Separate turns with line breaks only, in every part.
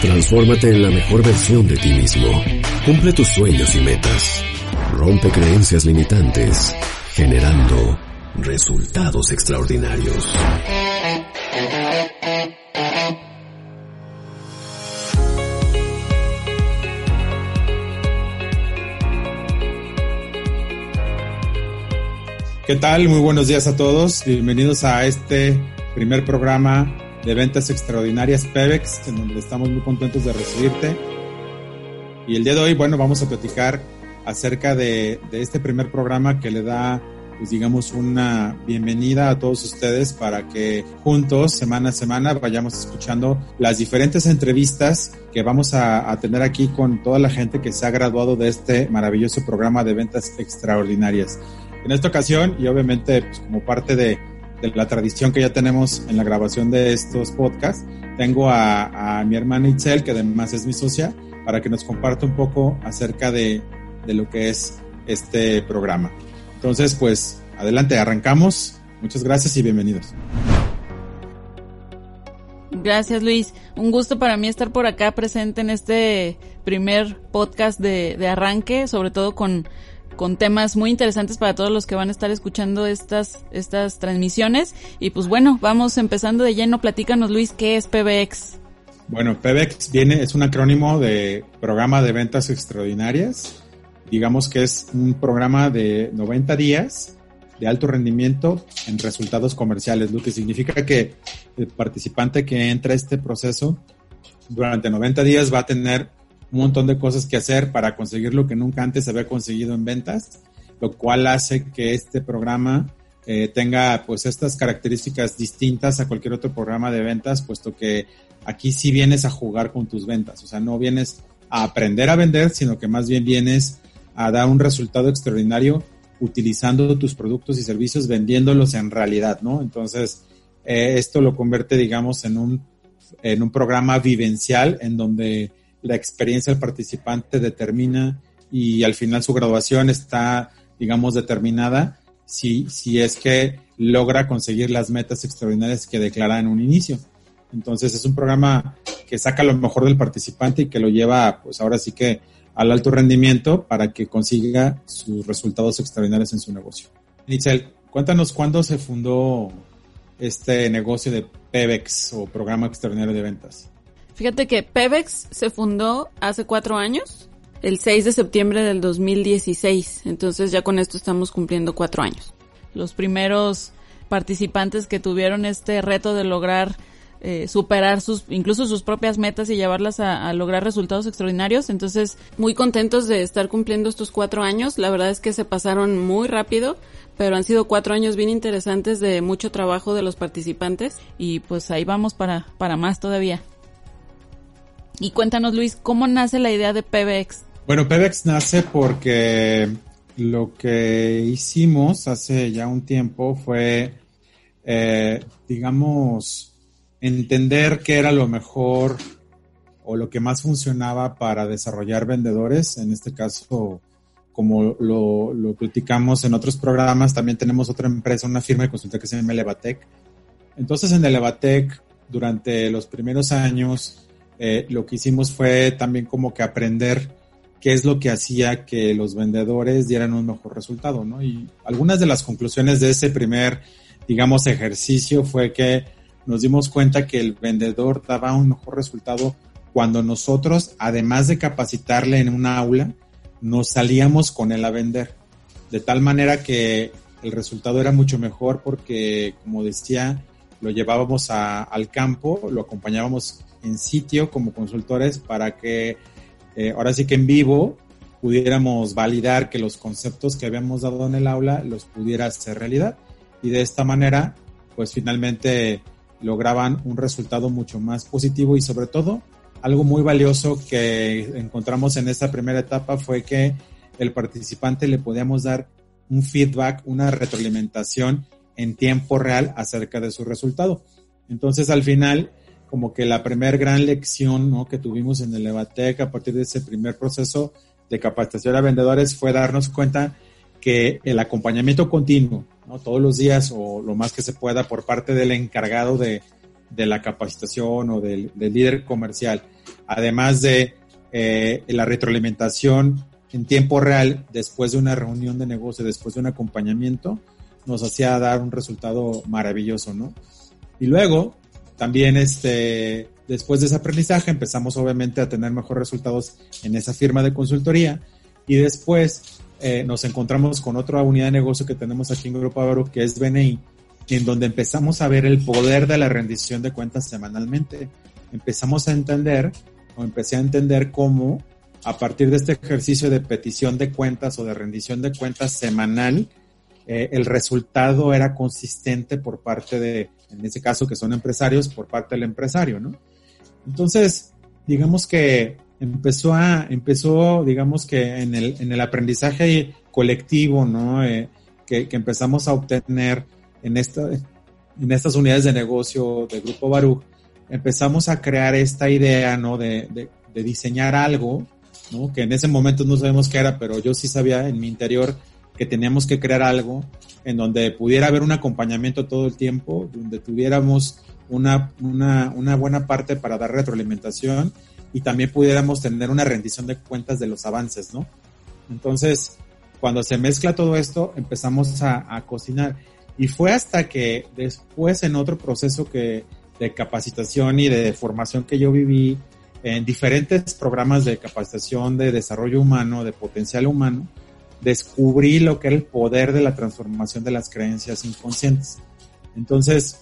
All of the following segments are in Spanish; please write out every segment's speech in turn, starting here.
Transfórmate en la mejor versión de ti mismo. Cumple tus sueños y metas. Rompe creencias limitantes, generando resultados extraordinarios.
¿Qué tal? Muy buenos días a todos. Bienvenidos a este primer programa de ventas extraordinarias Pevex, en donde estamos muy contentos de recibirte. Y el día de hoy, bueno, vamos a platicar acerca de, este primer programa que le da, pues digamos, una bienvenida a todos ustedes para que juntos, semana a semana, vayamos escuchando las diferentes entrevistas que vamos a, a tener aquí con toda la gente que se ha graduado de este maravilloso programa de ventas extraordinarias. En esta ocasión, y obviamente pues, como parte de, de, la tradición que ya tenemos en la grabación de estos podcasts, tengo a, mi hermana Itzel, que además es mi socia, para que nos comparta un poco acerca de, de lo que es este programa. Entonces, pues, adelante, arrancamos. Muchas gracias y bienvenidos.
Gracias Luis, un gusto para mí estar por acá presente en este primer podcast de, de arranque, sobre todo con con temas muy interesantes para todos los que van a estar escuchando estas, estas transmisiones. Y pues bueno, vamos empezando de lleno. Platícanos, Luis, ¿qué es PBX?
Bueno, PBX viene, es un acrónimo de Programa de Ventas Extraordinarias. Digamos que es un programa de 90 días de alto rendimiento en resultados comerciales, lo que significa que el participante que entra a este proceso durante 90 días va a tener un montón de cosas que hacer para conseguir lo que nunca antes había conseguido en ventas, lo cual hace que este programa eh, tenga pues estas características distintas a cualquier otro programa de ventas, puesto que aquí sí vienes a jugar con tus ventas, o sea, no vienes a aprender a vender, sino que más bien vienes a dar un resultado extraordinario utilizando tus productos y servicios, vendiéndolos en realidad, ¿no? Entonces, eh, esto lo convierte, digamos, en un, en un programa vivencial en donde la experiencia del participante determina y al final su graduación está, digamos, determinada si, si es que logra conseguir las metas extraordinarias que declara en un inicio. Entonces es un programa que saca lo mejor del participante y que lo lleva, pues ahora sí que al alto rendimiento para que consiga sus resultados extraordinarios en su negocio. Nitzel, cuéntanos cuándo se fundó este negocio de PEVEX o Programa Extraordinario de Ventas.
Fíjate que Pevex se fundó hace cuatro años, el 6 de septiembre del 2016. Entonces ya con esto estamos cumpliendo cuatro años. Los primeros participantes que tuvieron este reto de lograr eh, superar sus, incluso sus propias metas y llevarlas a, a, lograr resultados extraordinarios. Entonces, muy contentos de estar cumpliendo estos cuatro años. La verdad es que se pasaron muy rápido, pero han sido cuatro años bien interesantes de mucho trabajo de los participantes y pues ahí vamos para, para más todavía. Y cuéntanos, Luis, ¿cómo nace la idea de PBX?
Bueno, PBX nace porque lo que hicimos hace ya un tiempo fue, eh, digamos, entender qué era lo mejor o lo que más funcionaba para desarrollar vendedores. En este caso, como lo, lo platicamos en otros programas, también tenemos otra empresa, una firma de consulta que se llama Elevatec. Entonces, en Elevatec, durante los primeros años, eh, lo que hicimos fue también como que aprender qué es lo que hacía que los vendedores dieran un mejor resultado, ¿no? Y algunas de las conclusiones de ese primer, digamos, ejercicio fue que nos dimos cuenta que el vendedor daba un mejor resultado cuando nosotros, además de capacitarle en una aula, nos salíamos con él a vender. De tal manera que el resultado era mucho mejor porque, como decía, lo llevábamos al campo, lo acompañábamos en sitio como consultores para que eh, ahora sí que en vivo pudiéramos validar que los conceptos que habíamos dado en el aula los pudiera hacer realidad. Y de esta manera, pues finalmente lograban un resultado mucho más positivo y sobre todo algo muy valioso que encontramos en esta primera etapa fue que el participante le podíamos dar un feedback, una retroalimentación en tiempo real acerca de su resultado. Entonces al final, como que la primer gran lección ¿no? que tuvimos en el Evatec a partir de ese primer proceso de capacitación a vendedores fue darnos cuenta que el acompañamiento continuo, ¿no? todos los días o lo más que se pueda por parte del encargado de, de la capacitación o del, líder comercial, además de eh, la retroalimentación en tiempo real después de una reunión de negocio, después de un acompañamiento, nos hacía dar un resultado maravilloso, ¿no? Y luego, también este, después de ese aprendizaje empezamos obviamente a tener mejores resultados en esa firma de consultoría y después eh, nos encontramos con otra unidad de negocio que tenemos aquí en Grupo Avaro que es BNI, en donde empezamos a ver el poder de la rendición de cuentas semanalmente. Empezamos a entender, o empecé a entender cómo a partir de este ejercicio de petición de cuentas o de rendición de cuentas semanal, eh, el resultado era consistente por parte de, en ese caso que son empresarios, por parte del empresario, ¿no? Entonces, digamos que empezó a, empezó, digamos que en el, en el aprendizaje colectivo, ¿no? Eh, que, que, empezamos a obtener en, esta, en estas unidades de negocio del Grupo Baruch, empezamos a crear esta idea, ¿no? De, de, de diseñar algo, ¿no? Que en ese momento no sabemos qué era, pero yo sí sabía en mi interior que teníamos que crear algo en donde pudiera haber un acompañamiento todo el tiempo, donde tuviéramos una, una, buena parte para dar retroalimentación y también pudiéramos tener una rendición de cuentas de los avances, ¿no? Entonces, cuando se mezcla todo esto, empezamos a, a cocinar. Y fue hasta que después en otro proceso que, de capacitación y de formación que yo viví en diferentes programas de capacitación de desarrollo humano, de potencial humano, descubrí lo que era el poder de la transformación de las creencias inconscientes. Entonces,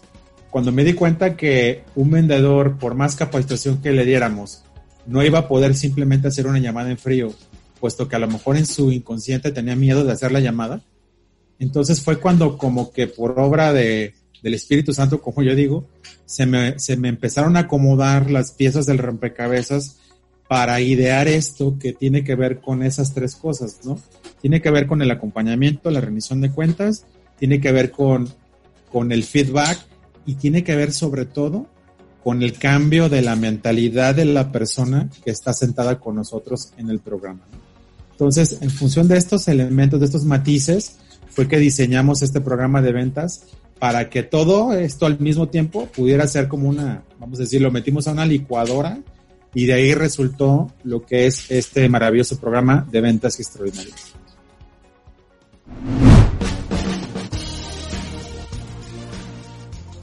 cuando me di cuenta que un vendedor, por más capacitación que le diéramos, no iba a poder simplemente hacer una llamada en frío, puesto que a lo mejor en su inconsciente tenía miedo de hacer la llamada, entonces fue cuando como que por obra de, del Espíritu Santo, como yo digo, se me, se me empezaron a acomodar las piezas del rompecabezas para idear esto que tiene que ver con esas tres cosas, ¿no? Tiene que ver con el acompañamiento, la rendición de cuentas, tiene que ver con, con el feedback y tiene que ver sobre todo con el cambio de la mentalidad de la persona que está sentada con nosotros en el programa. Entonces, en función de estos elementos, de estos matices, fue que diseñamos este programa de ventas para que todo esto al mismo tiempo pudiera ser como una, vamos a decir, lo metimos a una licuadora y de ahí resultó lo que es este maravilloso programa de ventas extraordinarias.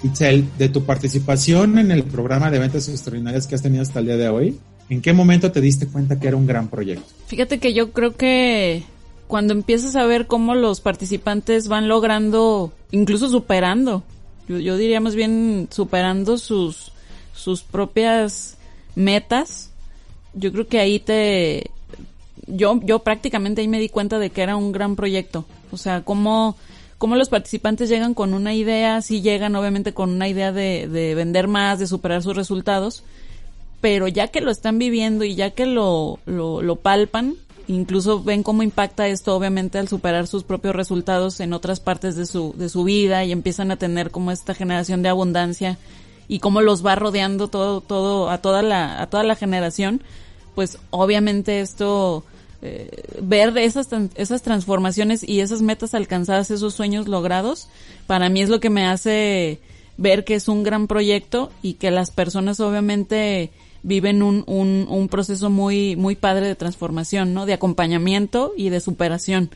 Itzel, de tu participación en el programa de ventas extraordinarias que has tenido hasta el día de hoy, ¿en qué momento te diste cuenta que era un gran proyecto?
Fíjate que yo creo que cuando empiezas a ver cómo los participantes van logrando, incluso superando, yo, yo diría más bien superando sus, sus propias metas, yo creo que ahí te, yo, yo prácticamente ahí me di cuenta de que era un gran proyecto. O sea, cómo, cómo los participantes llegan con una idea, sí llegan obviamente con una idea de, de vender más, de superar sus resultados, pero ya que lo están viviendo y ya que lo, lo, lo palpan, incluso ven cómo impacta esto obviamente al superar sus propios resultados en otras partes de su, de su vida y empiezan a tener como esta generación de abundancia y cómo los va rodeando todo, todo, a toda la, a toda la generación, pues obviamente esto, eh, ver esas, esas transformaciones y esas metas alcanzadas, esos sueños logrados, para mí es lo que me hace ver que es un gran proyecto y que las personas obviamente viven un, un, un proceso muy, muy padre de transformación, ¿no? De acompañamiento y de superación.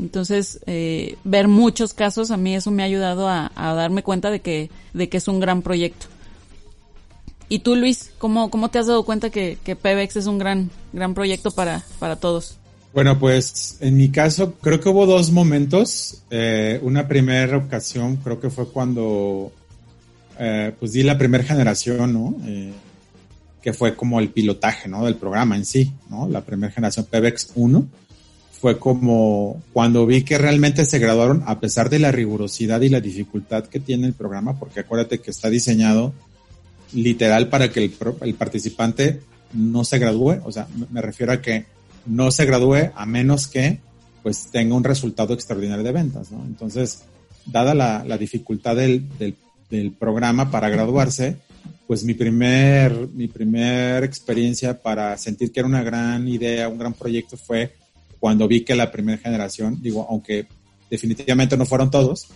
Entonces, eh, ver muchos casos, a mí eso me ha ayudado a, a, darme cuenta de que, de que es un gran proyecto. Y tú, Luis, ¿cómo, cómo te has dado cuenta que, que es un gran, gran proyecto para, para todos?
Bueno, pues en mi caso creo que hubo dos momentos. Eh, una primera ocasión creo que fue cuando eh, pues di la primera generación, ¿no? Eh, que fue como el pilotaje, ¿no? Del programa en sí, ¿no? La primera generación PBX 1. fue como cuando vi que realmente se graduaron a pesar de la rigurosidad y la dificultad que tiene el programa, porque acuérdate que está diseñado literal para que el, participante no se gradúe, o sea, me refiero a que no se gradúe a menos que pues tenga un resultado extraordinario de ventas. Entonces, dada la, dificultad del, del, programa para graduarse, pues mi primer, mi primer experiencia para sentir que era una gran idea, un gran proyecto fue cuando vi que la primera generación, digo, aunque definitivamente no fueron todos,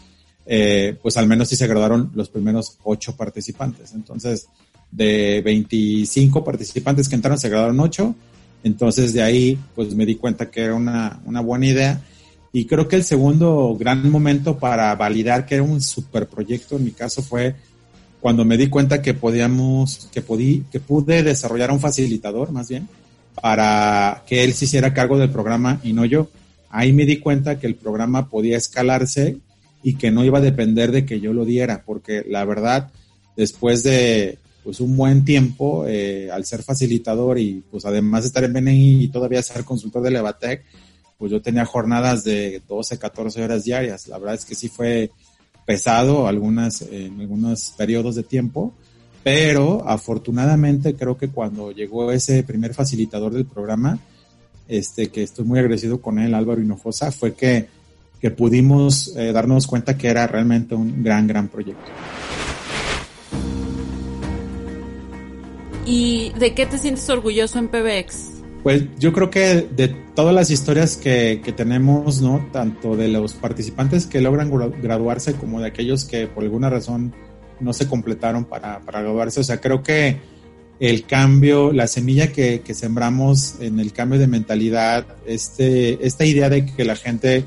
eh, pues al menos sí se graduaron los primeros ocho participantes. Entonces, de 25 participantes que entraron, se graduaron ocho. Entonces, de ahí, pues me di cuenta que era una, una buena idea. Y creo que el segundo gran momento para validar que era un super proyecto, en mi caso, fue cuando me di cuenta que podíamos, que podí, que pude desarrollar un facilitador, más bien, para que él se hiciera cargo del programa y no yo. Ahí me di cuenta que el programa podía escalarse y que no iba a depender de que yo lo diera, porque la verdad, después de pues un buen tiempo, eh, al ser facilitador y pues además estar en BNI y todavía ser consultor de Levatec, pues yo tenía jornadas de 12, 14 horas diarias. La verdad es que sí fue pesado algunas, en algunos periodos de tiempo, pero afortunadamente creo que cuando llegó ese primer facilitador del programa, este, que estoy muy agradecido con él, Álvaro Hinojosa, fue que, que pudimos eh, darnos cuenta que era realmente un gran, gran proyecto.
¿Y de qué te sientes orgulloso en PBX?
Pues yo creo que de todas las historias que, que, tenemos, ¿no? Tanto de los participantes que logran graduarse como de aquellos que por alguna razón no se completaron para, para graduarse. O sea, creo que el cambio, la semilla que, que, sembramos en el cambio de mentalidad, este, esta idea de que la gente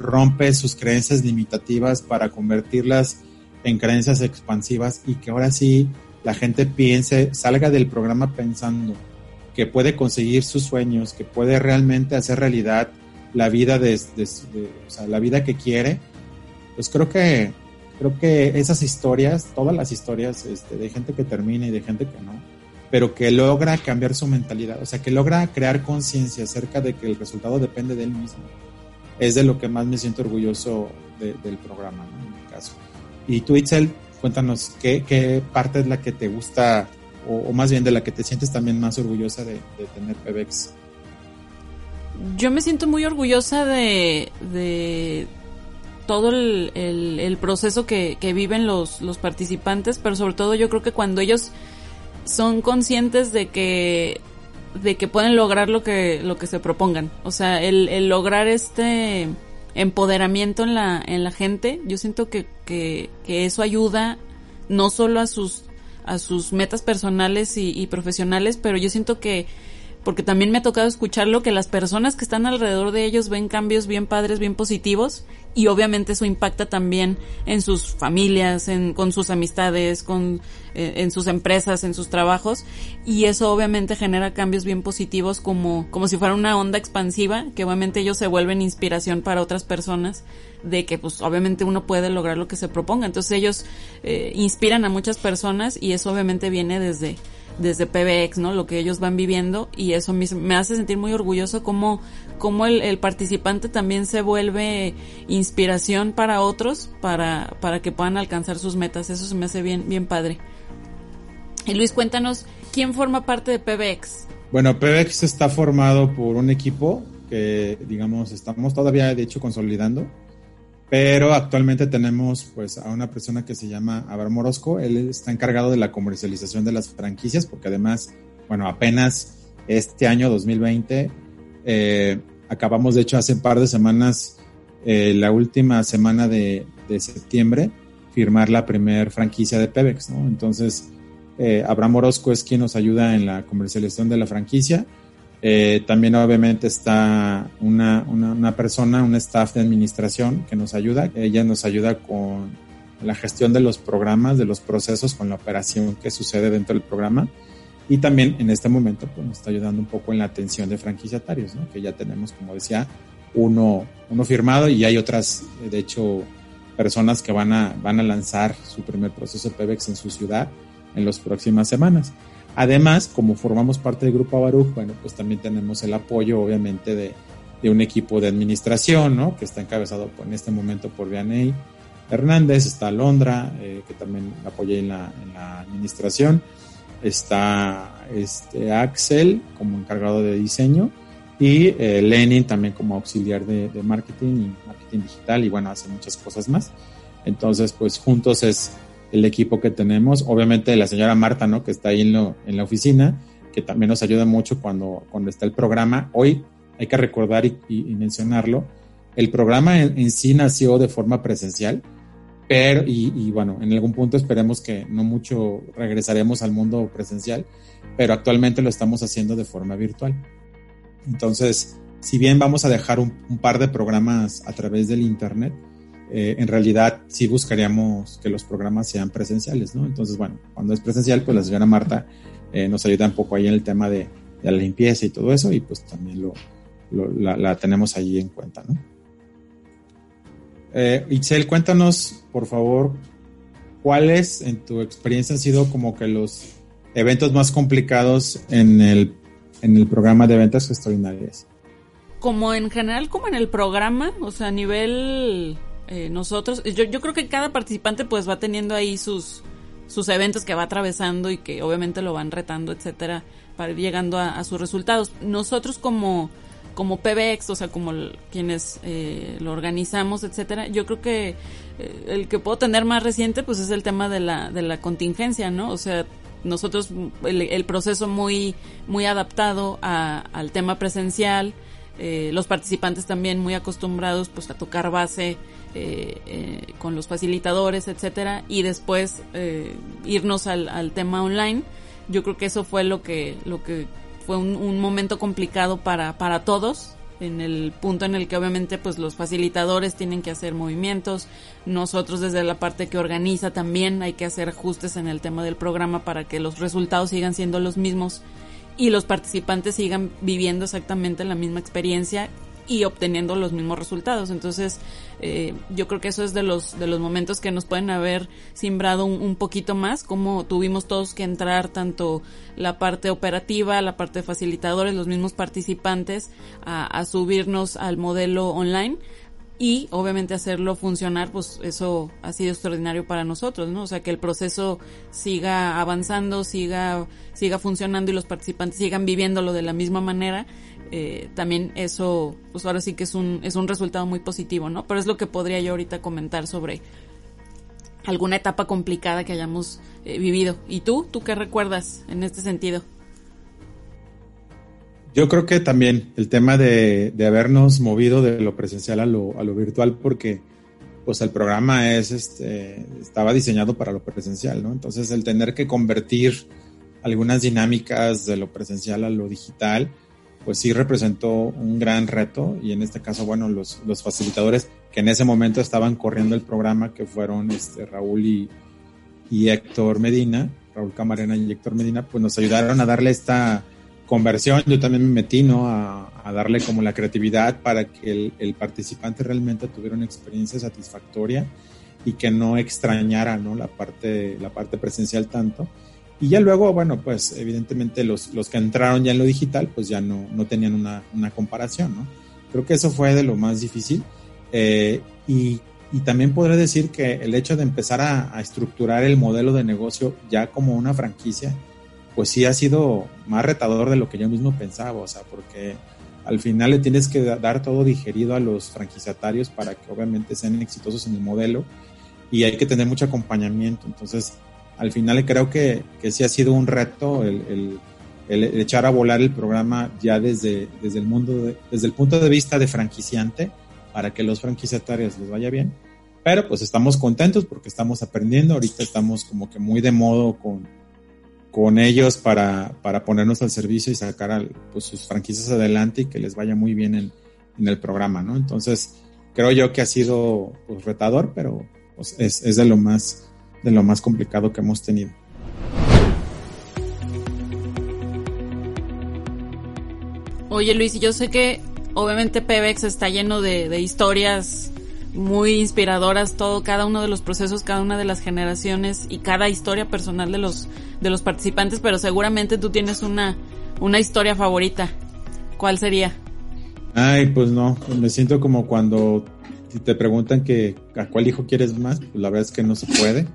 rompe sus creencias limitativas para convertirlas en creencias expansivas y que ahora sí la gente piense, salga del programa pensando que puede conseguir sus sueños, que puede realmente hacer realidad la vida de, o sea, la vida que quiere, pues creo que creo que esas historias, todas las historias este, de gente que termina y de gente que no, pero que logra cambiar su mentalidad, o sea, que logra crear conciencia acerca de que el resultado depende de él mismo, es de lo que más me siento orgulloso del programa, en mi caso. Y tú, Itzel, cuéntanos qué, qué parte es la que te gusta o, más bien de la que te sientes también más orgullosa de, tener PBX?
Yo me siento muy orgullosa de, de todo el, proceso que, viven los, los participantes, pero sobre todo yo creo que cuando ellos son conscientes de que de que pueden lograr lo que lo que se propongan. O sea el, el lograr este empoderamiento en la en la gente yo siento que, que, que eso ayuda no solo a sus a sus metas personales y, profesionales, pero yo siento que porque también me ha tocado escucharlo, que las personas que están alrededor de ellos ven cambios bien padres, bien positivos, y obviamente eso impacta también en sus familias, en, con sus amistades, con, eh, en sus empresas, en sus trabajos, y eso obviamente genera cambios bien positivos como, como si fuera una onda expansiva, que obviamente ellos se vuelven inspiración para otras personas, de que pues obviamente uno puede lograr lo que se proponga. Entonces ellos eh, inspiran a muchas personas y eso obviamente viene desde, desde PBX, ¿no? Lo que ellos van viviendo y eso me, hace sentir muy orgulloso como, como el, participante también se vuelve inspiración para otros para, para que puedan alcanzar sus metas. Eso se me hace bien, bien padre. Y Luis, cuéntanos, ¿quién forma parte de PBX?
Bueno, PBX está formado por un equipo que, digamos, estamos todavía, de hecho, consolidando. Pero actualmente tenemos pues a una persona que se llama Abraham Morosco. Él está encargado de la comercialización de las franquicias porque además, bueno, apenas este año 2020, eh, acabamos de hecho hace un par de semanas, eh, la última semana de, septiembre, firmar la primer franquicia de Pebex, ¿no? Entonces, eh, Abraham Orozco es quien nos ayuda en la comercialización de la franquicia eh, también obviamente está una, una, persona, un staff de administración que nos ayuda. Ella nos ayuda con la gestión de los programas, de los procesos, con la operación que sucede dentro del programa. Y también en este momento pues, nos está ayudando un poco en la atención de franquiciatarios, ¿no? que ya tenemos, como decía, uno, uno firmado y hay otras, de hecho, personas que van a, van a lanzar su primer proceso PEBEX en su ciudad en las próximas semanas. Además, como formamos parte del grupo Baruch, bueno, pues también tenemos el apoyo, obviamente, de, un equipo de administración, ¿no? Que está encabezado en este momento por Vianey Hernández, está Londra, eh, que también la, en la administración, está este Axel como encargado de diseño y eh, Lenin también como auxiliar de, de, marketing y marketing digital y bueno, hace muchas cosas más. Entonces, pues juntos es el equipo que tenemos. Obviamente la señora Marta, ¿no? Que está ahí en, lo, en la oficina, que también nos ayuda mucho cuando, cuando está el programa. Hoy hay que recordar y, mencionarlo. El programa en, en, sí nació de forma presencial, pero, y, y, bueno, en algún punto esperemos que no mucho regresaremos al mundo presencial, pero actualmente lo estamos haciendo de forma virtual. Entonces, si bien vamos a dejar un, un par de programas a través del Internet, eh, en realidad sí buscaríamos que los programas sean presenciales, ¿no? Entonces, bueno, cuando es presencial, pues la señora Marta eh, nos ayuda un poco ahí en el tema de, la limpieza y todo eso, y pues también lo, la, tenemos allí en cuenta, ¿no? Eh, Itzel, cuéntanos, por favor, cuáles en tu experiencia han sido como que los eventos más complicados en el, en el programa de ventas extraordinarias.
Como en general, como en el programa, o sea, a nivel eh, nosotros, yo, yo creo que cada participante pues va teniendo ahí sus, sus eventos que va atravesando y que obviamente lo van retando, etcétera, para ir llegando a, sus resultados. Nosotros como, como PBX, o sea, como quienes eh, lo organizamos, etcétera, yo creo que eh, el que puedo tener más reciente pues es el tema de la, de la contingencia, ¿no? O sea, nosotros el, el proceso muy, muy adaptado a, al tema presencial, eh, los participantes también muy acostumbrados pues a tocar base eh, eh, con los facilitadores, etcétera, y después eh, irnos al, al, tema online. Yo creo que eso fue lo que, lo que fue un, un, momento complicado para, para todos, en el punto en el que obviamente pues los facilitadores tienen que hacer movimientos, nosotros desde la parte que organiza también hay que hacer ajustes en el tema del programa para que los resultados sigan siendo los mismos y los participantes sigan viviendo exactamente la misma experiencia y obteniendo los mismos resultados. Entonces, eh, yo creo que eso es de los, de los momentos que nos pueden haber simbrado un, poquito más, como tuvimos todos que entrar tanto la parte operativa, la parte de facilitadores, los mismos participantes, a, a subirnos al modelo online y obviamente hacerlo funcionar, pues eso ha sido extraordinario para nosotros, ¿no? O sea, que el proceso siga avanzando, siga, siga funcionando y los participantes sigan viviéndolo de la misma manera, eh, también eso, pues ahora sí que es un, es un resultado muy positivo, ¿no? Pero es lo que podría yo ahorita comentar sobre alguna etapa complicada que hayamos eh, vivido. ¿Y tú? ¿Tú qué recuerdas en este sentido?
Yo creo que también el tema de, de habernos movido de lo presencial a lo, a lo, virtual, porque pues el programa es, este, estaba diseñado para lo presencial, ¿no? Entonces el tener que convertir algunas dinámicas de lo presencial a lo digital, pues sí representó un gran reto y en este caso, bueno, los, los facilitadores que en ese momento estaban corriendo el programa, que fueron este, Raúl y, y Héctor Medina, Raúl Camarena y Héctor Medina, pues nos ayudaron a darle esta conversión, yo también me metí, ¿no? A, a darle como la creatividad para que el, el, participante realmente tuviera una experiencia satisfactoria y que no extrañara, ¿no? La parte, la parte presencial tanto. Y ya luego, bueno, pues evidentemente los, los que entraron ya en lo digital, pues ya no, no tenían una, una comparación, ¿no? Creo que eso fue de lo más difícil. Eh, y, y, también podré decir que el hecho de empezar a, a estructurar el modelo de negocio ya como una franquicia, pues sí ha sido más retador de lo que yo mismo pensaba, o sea, porque al final le tienes que dar todo digerido a los franquiciatarios para que obviamente sean exitosos en el modelo y hay que tener mucho acompañamiento. Entonces, al final creo que, que sí ha sido un reto el, el, el, echar a volar el programa ya desde, desde el mundo, de, desde el punto de vista de franquiciante, para que los franquiciatarios les vaya bien. Pero pues estamos contentos porque estamos aprendiendo, ahorita estamos como que muy de modo con, con ellos para, para ponernos al servicio y sacar al, pues, sus franquicias adelante y que les vaya muy bien en, en, el programa, ¿no? Entonces, creo yo que ha sido pues, retador, pero pues, es, es de lo más de lo más complicado que hemos tenido.
Oye Luis, yo sé que obviamente Pebex está lleno de, de historias muy inspiradoras todo, cada uno de los procesos, cada una de las generaciones y cada historia personal de los, de los participantes, pero seguramente tú tienes una, una historia favorita. ¿Cuál sería?
Ay, pues no, me siento como cuando te preguntan que a cuál hijo quieres más, pues la verdad es que no se puede.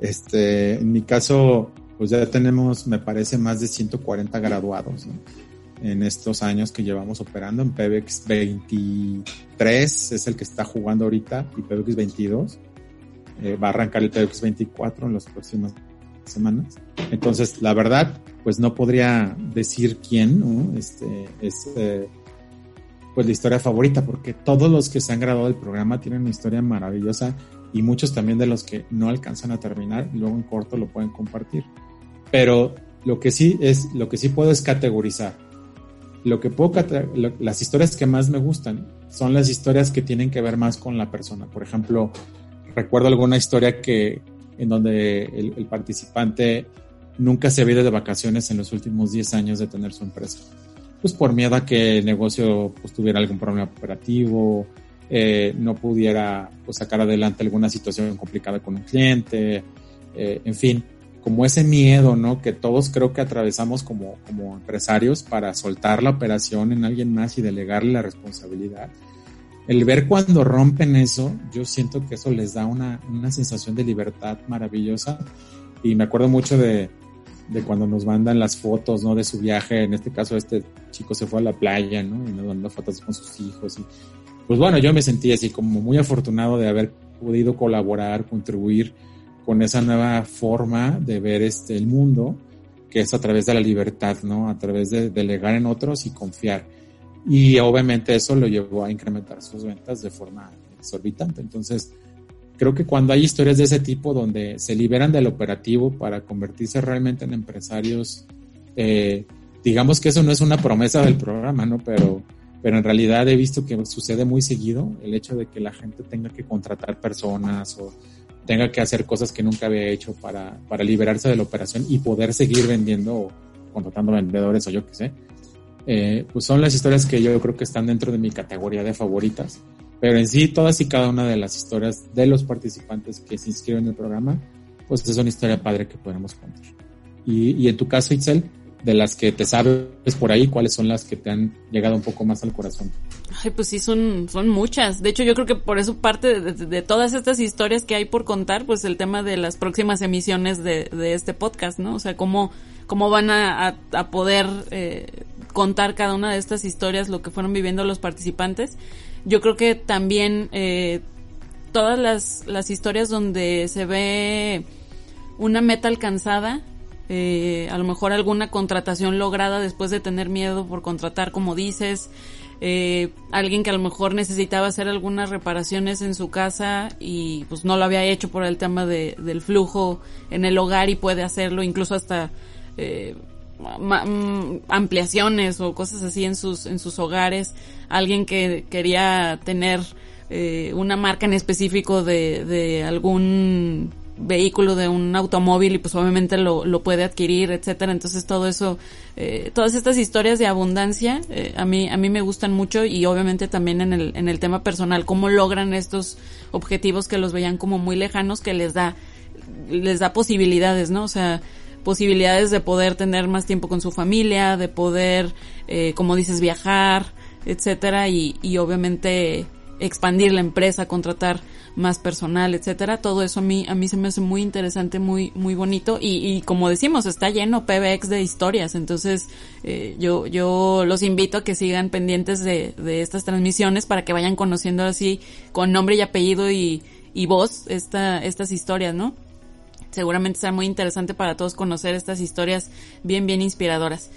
Este, en mi caso, pues ya tenemos, me parece, más de 140 graduados en estos años que llevamos operando. En PBX 23 es el que está jugando ahorita y PBX 22 eh, va a arrancar el PBX 24 en las próximas semanas. Entonces, la verdad, pues no podría decir quién, ¿no? Este, es eh, pues la historia favorita, porque todos los que se han graduado del programa tienen una historia maravillosa y muchos también de los que no alcanzan a terminar, luego en corto lo pueden compartir. Pero lo que sí es, lo que sí puedo es categorizar. Lo que puedo, las historias que más me gustan son las historias que tienen que ver más con la persona. Por ejemplo, recuerdo alguna historia que, en donde el, participante nunca se ha ido de vacaciones en los últimos 10 años de tener su empresa. Pues por miedo a que el negocio pues, tuviera algún problema operativo, eh, no pudiera pues, sacar adelante alguna situación complicada con un cliente, eh, en fin, como ese miedo, ¿no? Que todos creo que atravesamos como, como empresarios para soltar la operación en alguien más y delegarle la responsabilidad el ver cuando rompen eso, yo siento que eso les da una, una sensación de libertad maravillosa. Y me acuerdo mucho de, de, cuando nos mandan las fotos, ¿no? De su viaje. En este caso, este chico se fue a la playa, ¿no? Y nos mandó fotos con sus hijos. Y, pues bueno, yo me sentí así como muy afortunado de haber podido colaborar, contribuir con esa nueva forma de ver este, el mundo, que es a través de la libertad, ¿no? A través de delegar en otros y confiar y obviamente eso lo llevó a incrementar sus ventas de forma exorbitante. Entonces, creo que cuando hay historias de ese tipo donde se liberan del operativo para convertirse realmente en empresarios, eh, digamos que eso no es una promesa del programa, ¿no? Pero, pero en realidad he visto que sucede muy seguido el hecho de que la gente tenga que contratar personas o tenga que hacer cosas que nunca había hecho para, para liberarse de la operación y poder seguir vendiendo o contratando vendedores o yo qué sé eh, pues son las historias que yo creo que están dentro de mi categoría de favoritas. Pero en sí, todas y cada una de las historias de los participantes que se inscriben en el programa, pues es una historia padre que podemos contar. Y, y en tu caso, Itzel, de las que te sabes por ahí, ¿cuáles son las que te han llegado un poco más al corazón?
Ay, pues sí, son, son muchas. De hecho, yo creo que por eso parte de, todas estas historias que hay por contar, pues el tema de las próximas emisiones de, de este podcast, ¿no? O sea, cómo, cómo van a, a, poder eh, contar cada una de estas historias, lo que fueron viviendo los participantes. Yo creo que también eh, todas las, las historias donde se ve una meta alcanzada, eh, a lo mejor alguna contratación lograda después de tener miedo por contratar, como dices, eh, alguien que a lo mejor necesitaba hacer algunas reparaciones en su casa y pues no lo había hecho por el tema de, del flujo en el hogar y puede hacerlo incluso hasta eh, Mm, ampliaciones o cosas así en sus en sus hogares. Alguien que quería tener eh, una marca en específico de, de algún vehículo de un automóvil y pues obviamente lo, lo puede adquirir etcétera. Entonces todo eso eh, todas estas historias de abundancia eh, a mí a mí me gustan mucho y obviamente también en el en el tema personal cómo logran estos objetivos que los veían como muy lejanos que les da les da posibilidades no o sea posibilidades de poder tener más tiempo con su familia, de poder, eh, como dices, viajar, etcétera, y, y obviamente expandir la empresa, contratar más personal, etcétera. Todo eso a mí, a mí se me hace muy interesante, muy, muy bonito. Y, y como decimos, está lleno PBX de historias. Entonces, eh, yo, yo los invito a que sigan pendientes de, de estas transmisiones para que vayan conociendo así con nombre y apellido y, y voz esta, estas historias, ¿no? seguramente será muy interesante para todos conocer estas historias bien, bien inspiradoras.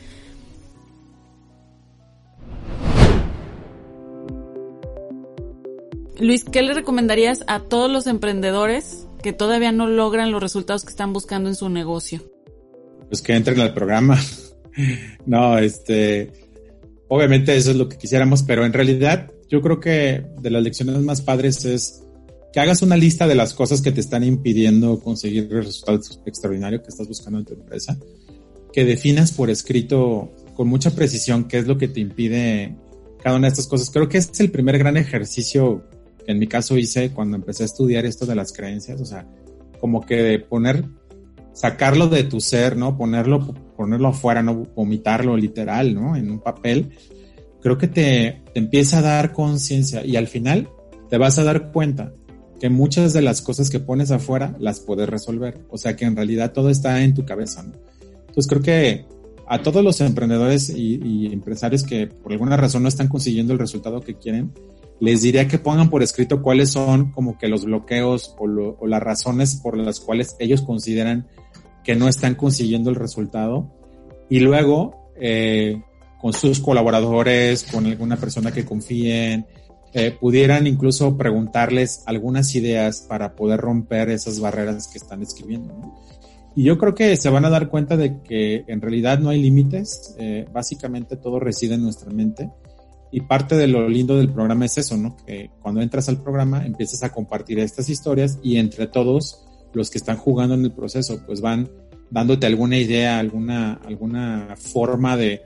Luis, ¿qué le recomendarías a todos los emprendedores que todavía no logran los resultados que están buscando en su negocio?
Pues que entren al programa. no, este, obviamente eso es lo que quisiéramos, pero en realidad yo creo que de las lecciones más padres es que hagas una lista de las cosas que te están impidiendo conseguir el resultado extraordinario que estás buscando en tu empresa, que definas por escrito con mucha precisión qué es lo que te impide cada una de estas cosas. Creo que es el primer gran ejercicio en mi caso hice cuando empecé a estudiar esto de las creencias, o sea, como que poner, sacarlo de tu ser, ¿no? Ponerlo, ponerlo afuera, ¿no? Vomitarlo literal, ¿no? En un papel creo que te, te empieza a dar conciencia y al final te vas a dar cuenta que muchas de las cosas que pones afuera las puedes resolver. O sea que en realidad todo está en tu cabeza. ¿no? Entonces creo que a todos los emprendedores y, empresarios que por alguna razón no están consiguiendo el resultado que quieren, les diría que pongan por escrito cuáles son como que los bloqueos o, las razones por las cuales ellos consideran que no están consiguiendo el resultado y luego eh, con sus colaboradores, con alguna persona que confíen, eh, pudieran incluso preguntarles algunas ideas para poder romper esas barreras que están escribiendo. Y yo creo que se van a dar cuenta de que en realidad no hay límites, eh, básicamente todo reside en nuestra mente. Y parte de lo lindo del programa es eso, ¿no? Que cuando entras al programa empiezas a compartir estas historias y entre todos los que están jugando en el proceso, pues van dándote alguna idea, alguna, alguna forma de,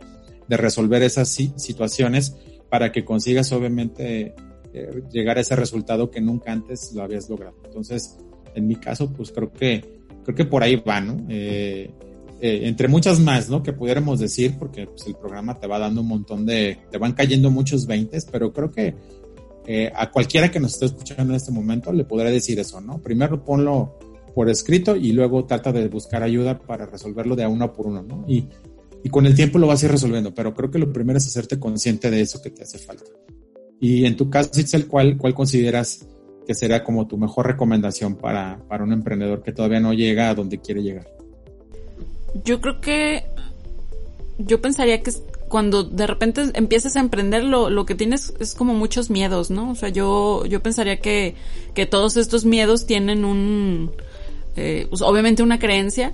de resolver esas situaciones para que consigas obviamente eh, llegar a ese resultado que nunca antes lo habías logrado. Entonces, en mi caso, pues creo que, creo que por ahí va, ¿no? Eh, eh, entre muchas más, ¿no? Que pudiéramos decir, porque pues, el programa te va dando un montón de, te van cayendo muchos veintes, pero creo que a cualquiera que nos esté escuchando en este momento le podré decir eso, ¿no? Primero ponlo por escrito y luego trata de buscar ayuda para resolverlo de a uno por uno, ¿no? Y con el tiempo lo vas a ir resolviendo, pero creo que lo primero es hacerte consciente de eso que te hace falta. Y en tu caso, Itzel, ¿cuál, cuál consideras que sería como tu mejor recomendación para, para un emprendedor que todavía no llega a donde quiere llegar?
Yo creo que yo pensaría que cuando de repente empiezas a emprender lo, lo que tienes es como muchos miedos, ¿no? O sea, yo, yo pensaría que, que todos estos miedos tienen un, eh, pues obviamente una creencia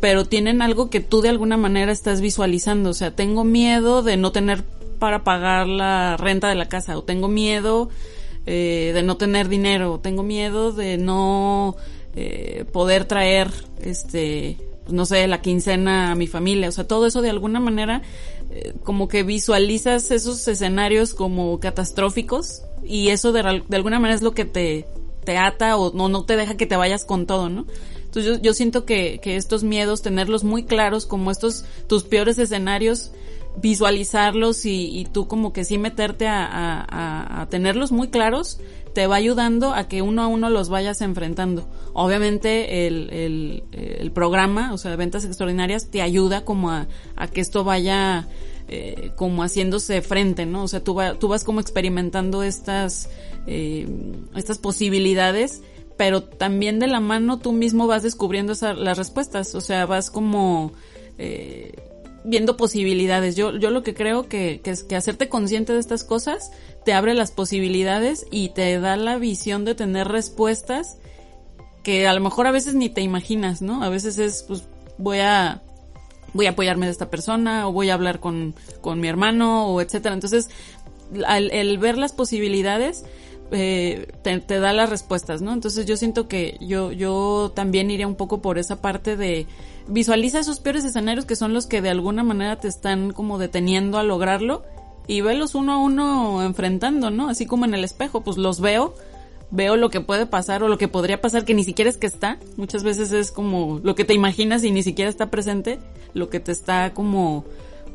pero tienen algo que tú de alguna manera estás visualizando. O sea, tengo miedo de no tener para pagar la renta de la casa, o tengo miedo eh, de no tener dinero, o tengo miedo de no eh, poder traer, este, pues, no sé, la quincena a mi familia. O sea, todo eso de alguna manera, eh, como que visualizas esos escenarios como catastróficos, y eso de, de alguna manera es lo que te, te ata o no, no te deja que te vayas con todo, ¿no? Entonces yo, siento que, estos miedos, tenerlos muy claros, como estos tus peores escenarios, visualizarlos y, tú como que sí meterte a, tenerlos muy claros, te va ayudando a que uno a uno los vayas enfrentando. Obviamente el, el, programa, o sea, ventas extraordinarias, te ayuda como a, que esto vaya eh, como haciéndose frente, ¿no? O sea, tú, tú vas como experimentando estas, eh, estas posibilidades pero también de la mano tú mismo vas descubriendo las respuestas, o sea, vas como eh, viendo posibilidades. Yo, yo lo que creo que, que es que hacerte consciente de estas cosas te abre las posibilidades y te da la visión de tener respuestas que a lo mejor a veces ni te imaginas, ¿no? A veces es, pues, voy a, voy a apoyarme de esta persona o voy a hablar con, con mi hermano o etcétera. Entonces, al, el ver las posibilidades, eh, te, da las respuestas, ¿no? Entonces yo siento que yo, yo también iría un poco por esa parte de visualiza esos peores escenarios que son los que de alguna manera te están como deteniendo a lograrlo y velos uno a uno enfrentando, ¿no? Así como en el espejo, pues los veo, veo lo que puede pasar o lo que podría pasar que ni siquiera es que está. Muchas veces es como lo que te imaginas y ni siquiera está presente, lo que te está como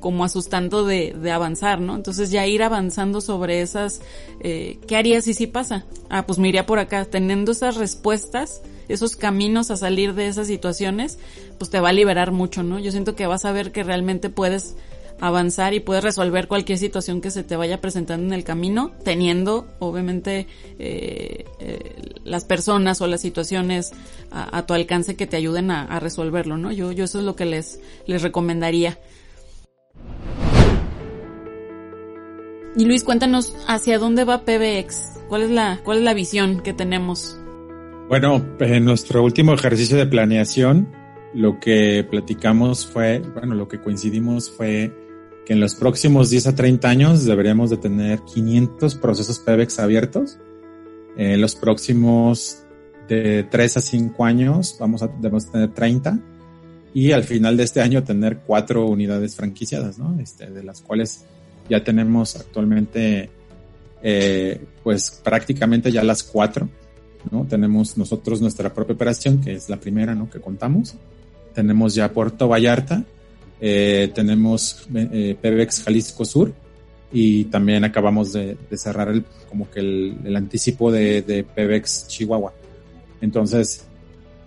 como asustando de, de avanzar, ¿no? Entonces ya ir avanzando sobre esas, eh, ¿qué harías si sí pasa? Ah, pues me iría por acá, teniendo esas respuestas, esos caminos a salir de esas situaciones, pues te va a liberar mucho, ¿no? Yo siento que vas a ver que realmente puedes avanzar y puedes resolver cualquier situación que se te vaya presentando en el camino, teniendo obviamente eh, eh, las personas o las situaciones a, tu alcance que te ayuden a, a, resolverlo, ¿no? Yo, yo eso es lo que les, les recomendaría. Y Luis, cuéntanos hacia dónde va PBX. ¿Cuál es la, cuál es la visión que tenemos?
Bueno, en nuestro último ejercicio de planeación, lo que platicamos fue, bueno, lo que coincidimos fue que en los próximos 10 a 30 años deberíamos de tener 500 procesos PBX abiertos. En los próximos de 3 a 5 años vamos a, debemos tener 30 y al final de este año tener cuatro unidades franquiciadas, ¿no? Este, de las cuales ya tenemos actualmente, eh, pues prácticamente ya las cuatro, ¿no? Tenemos nosotros nuestra propia operación, que es la primera, ¿no? Que contamos. Tenemos ya Puerto Vallarta, eh, tenemos eh, Jalisco Sur y también acabamos de, cerrar el, como que el, anticipo de, de Chihuahua. Entonces,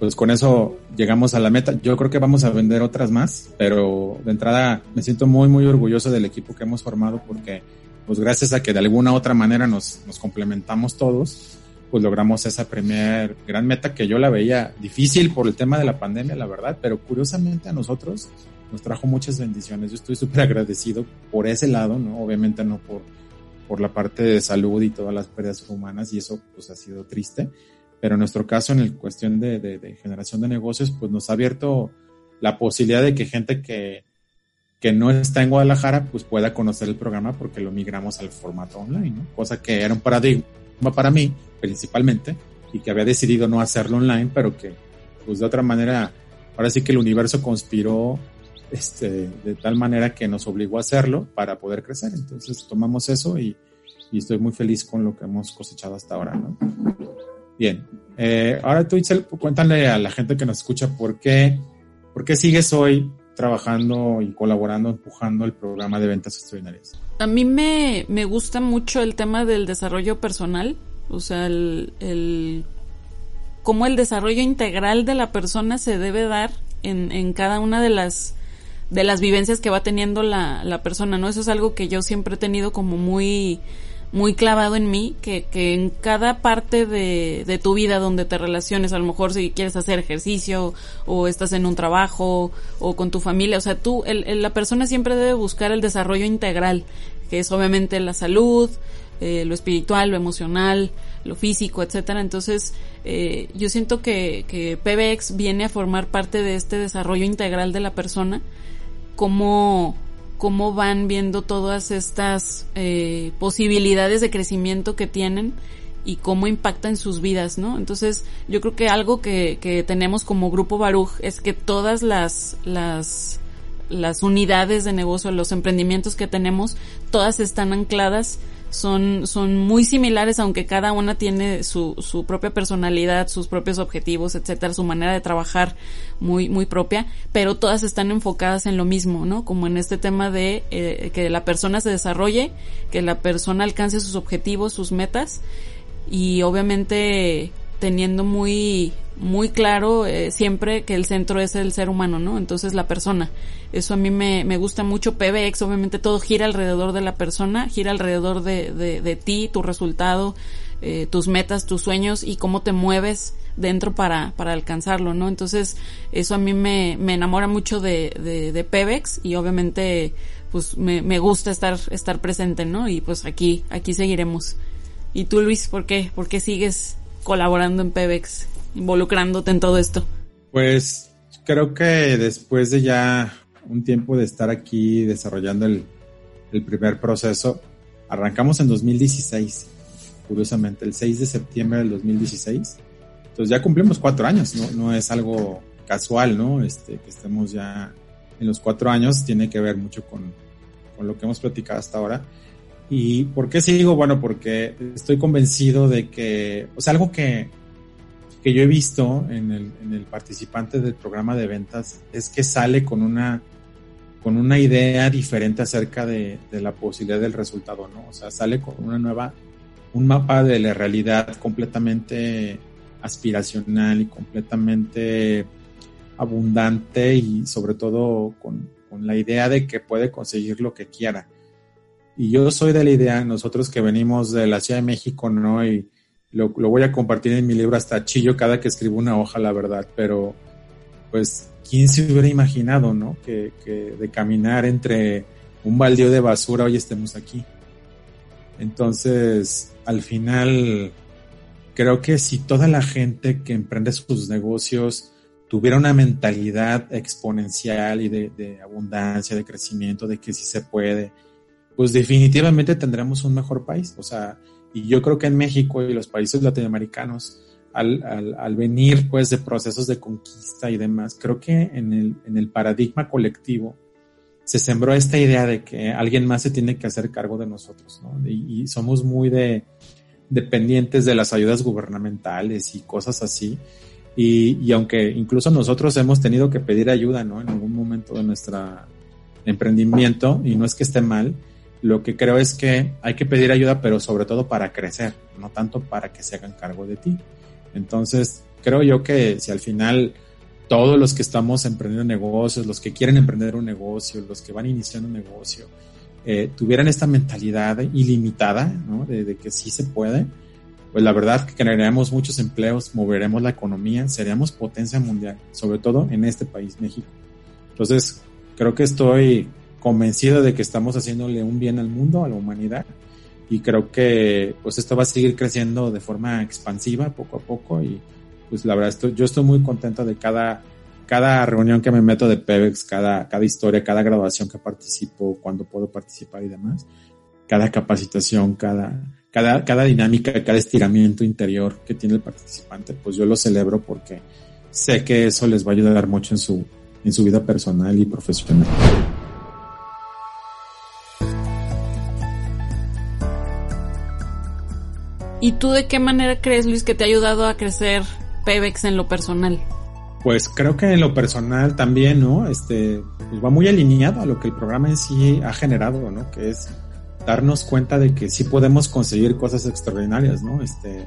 pues con eso llegamos a la meta. Yo creo que vamos a vender otras más, pero de entrada me siento muy, muy orgulloso del equipo que hemos formado porque, pues gracias a que de alguna otra manera nos, nos complementamos todos, pues logramos esa primer gran meta que yo la veía difícil por el tema de la pandemia, la verdad, pero curiosamente a nosotros nos trajo muchas bendiciones. Yo estoy súper agradecido por ese lado, ¿no? Obviamente no por, por la parte de salud y todas las pérdidas humanas y eso pues ha sido triste, pero en nuestro caso en el cuestión de, generación de negocios pues nos ha abierto la posibilidad de que gente que, que no está en Guadalajara pues pueda conocer el programa porque lo migramos al formato online, ¿no? Cosa que era un paradigma para mí principalmente y que había decidido no hacerlo online, pero que pues de otra manera, ahora sí que el universo conspiró este, de tal manera que nos obligó a hacerlo para poder crecer. Entonces tomamos eso y, y estoy muy feliz con lo que hemos cosechado hasta ahora. ¿no? Bien, eh, ahora tú, Itzel, cuéntale a la gente que nos escucha por qué, por qué sigues hoy trabajando y colaborando, empujando el programa de ventas extraordinarias.
A mí me, me gusta mucho el tema del desarrollo personal, o sea, el, el cómo el desarrollo integral de la persona se debe dar en, en cada una de las de las vivencias que va teniendo la, la persona, ¿no? Eso es algo que yo siempre he tenido como muy muy clavado en mí, que, que en cada parte de, de, tu vida donde te relaciones, a lo mejor si quieres hacer ejercicio o estás en un trabajo o con tu familia, o sea, tú, el, la persona siempre debe buscar el desarrollo integral, que es obviamente la salud, eh, lo espiritual, lo emocional, lo físico, etcétera. Entonces, eh, yo siento que, que PBX viene a formar parte de este desarrollo integral de la persona, como cómo van viendo todas estas eh, posibilidades de crecimiento que tienen y cómo impacta en sus vidas, ¿no? Entonces, yo creo que algo que, que tenemos como grupo Baruch es que todas las, las, las unidades de negocio, los emprendimientos que tenemos, todas están ancladas son, son muy similares, aunque cada una tiene su, su propia personalidad, sus propios objetivos, etcétera, su manera de trabajar muy, muy propia, pero todas están enfocadas en lo mismo, ¿no? Como en este tema de eh, que la persona se desarrolle, que la persona alcance sus objetivos, sus metas, y obviamente teniendo muy muy claro eh, siempre que el centro es el ser humano, ¿no? Entonces la persona. Eso a mí me, me gusta mucho. PBX, obviamente todo gira alrededor de la persona, gira alrededor de, de, de ti, tu resultado, eh, tus metas, tus sueños y cómo te mueves dentro para, para alcanzarlo, ¿no? Entonces eso a mí me, me enamora mucho de, de, de PBX y obviamente pues me, me gusta estar, estar presente, ¿no? Y pues aquí, aquí seguiremos. ¿Y tú, Luis, por qué? ¿Por qué sigues colaborando en PBX? involucrándote en todo esto?
Pues creo que después de ya un tiempo de estar aquí desarrollando el, primer proceso, arrancamos en 2016, curiosamente, el 6 de septiembre del 2016. Entonces ya cumplimos cuatro años, no, no es algo casual, ¿no? Este, que estemos ya en los cuatro años, tiene que ver mucho con, con lo que hemos platicado hasta ahora. ¿Y por qué sigo? Bueno, porque estoy convencido de que, o sea, algo que, que yo he visto en el, en el participante del programa de ventas es que sale con una, con una idea diferente acerca de, de, la posibilidad del resultado, ¿no? O sea, sale con una nueva, un mapa de la realidad completamente aspiracional y completamente abundante y sobre todo con, con la idea de que puede conseguir lo que quiera. Y yo soy de la idea, nosotros que venimos de la Ciudad de México, ¿no? Y, lo, voy a compartir en mi libro hasta chillo cada que escribo una hoja, la verdad, pero pues, ¿quién se hubiera imaginado, no? Que, que de caminar entre un baldío de basura hoy estemos aquí. Entonces, al final, creo que si toda la gente que emprende sus negocios tuviera una mentalidad exponencial y de, de abundancia, de crecimiento, de que sí se puede, pues definitivamente tendremos un mejor país. O sea, y yo creo que en México y los países latinoamericanos, al, al, al, venir pues de procesos de conquista y demás, creo que en el, en el paradigma colectivo se sembró esta idea de que alguien más se tiene que hacer cargo de nosotros, ¿no? Y, y somos muy de, dependientes de las ayudas gubernamentales y cosas así. Y, y, aunque incluso nosotros hemos tenido que pedir ayuda, ¿no? En algún momento de nuestro emprendimiento, y no es que esté mal, lo que creo es que hay que pedir ayuda, pero sobre todo para crecer, no tanto para que se hagan cargo de ti. Entonces, creo yo que si al final todos los que estamos emprendiendo negocios, los que quieren emprender un negocio, los que van iniciando un negocio, eh, tuvieran esta mentalidad ilimitada, ¿no? De, de, que sí se puede, pues la verdad que generaremos muchos empleos, moveremos la economía, seríamos potencia mundial, sobre todo en este país, México. Entonces, creo que estoy convencido de que estamos haciéndole un bien al mundo, a la humanidad, y creo que pues esto va a seguir creciendo de forma expansiva poco a poco y pues la verdad estoy, yo estoy muy contento de cada cada reunión que me meto de PEVEX, cada, cada historia, cada graduación que participo, cuando puedo participar y demás, cada capacitación, cada, cada, cada dinámica, cada estiramiento interior que tiene el participante, pues yo lo celebro porque sé que eso les va a ayudar mucho en su, en su vida personal y profesional.
¿Y tú de qué manera crees, Luis, que te ha ayudado a crecer PEVEX en lo personal?
Pues creo que en lo personal también, ¿no? Este, pues va muy alineado a lo que el programa en sí ha generado, ¿no? Que es darnos cuenta de que sí podemos conseguir cosas extraordinarias, ¿no? Este,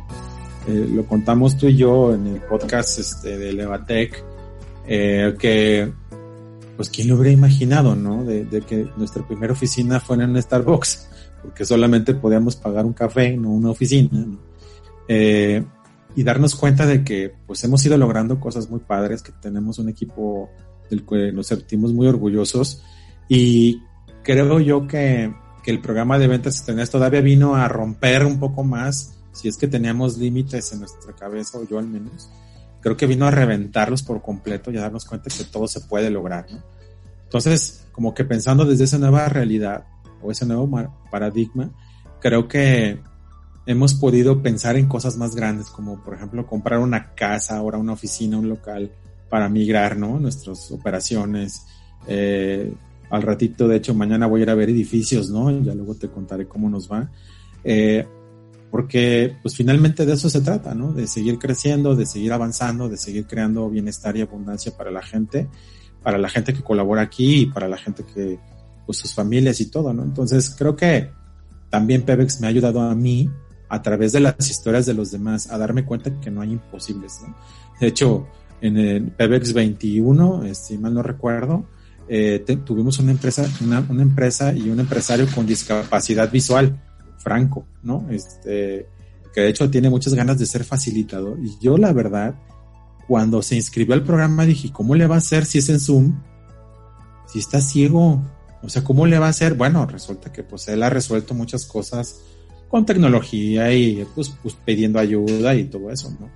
eh, lo contamos tú y yo en el podcast este, de Levatec, eh, que, pues, ¿quién lo hubiera imaginado, ¿no? De, de, que nuestra primera oficina fuera en un Starbucks, porque solamente podíamos pagar un café, no una oficina, ¿no? Eh, y darnos cuenta de que pues hemos ido logrando cosas muy padres, que tenemos un equipo del que nos sentimos muy orgullosos y creo yo que, que el programa de ventas externas todavía vino a romper un poco más, si es que teníamos límites en nuestra cabeza, o yo al menos, creo que vino a reventarlos por completo y a darnos cuenta que todo se puede lograr, ¿no? Entonces, como que pensando desde esa nueva realidad o ese nuevo paradigma, creo que hemos podido pensar en cosas más grandes, como por ejemplo comprar una casa, ahora una oficina, un local para migrar, ¿no? Nuestras operaciones. Eh, al ratito, de hecho, mañana voy a ir a ver edificios, ¿no? Ya luego te contaré cómo nos va. Eh, porque, pues finalmente de eso se trata, ¿no? De seguir creciendo, de seguir avanzando, de seguir creando bienestar y abundancia para la gente, para la gente que colabora aquí y para la gente que, pues sus familias y todo, ¿no? Entonces, creo que también Pebex me ha ayudado a mí a través de las historias de los demás, a darme cuenta que no hay imposibles. ¿no? De hecho, en el PEBEX 21, si este, mal no recuerdo, eh, tuvimos una empresa, una, una, empresa y un empresario con discapacidad visual, Franco, ¿no? Este, que de hecho tiene muchas ganas de ser facilitador. Y yo, la verdad, cuando se inscribió al programa dije, ¿cómo le va a hacer si es en Zoom? Si está ciego. O sea, ¿cómo le va a hacer? Bueno, resulta que pues él ha resuelto muchas cosas con tecnología y pues, pues pidiendo ayuda y todo eso, ¿no?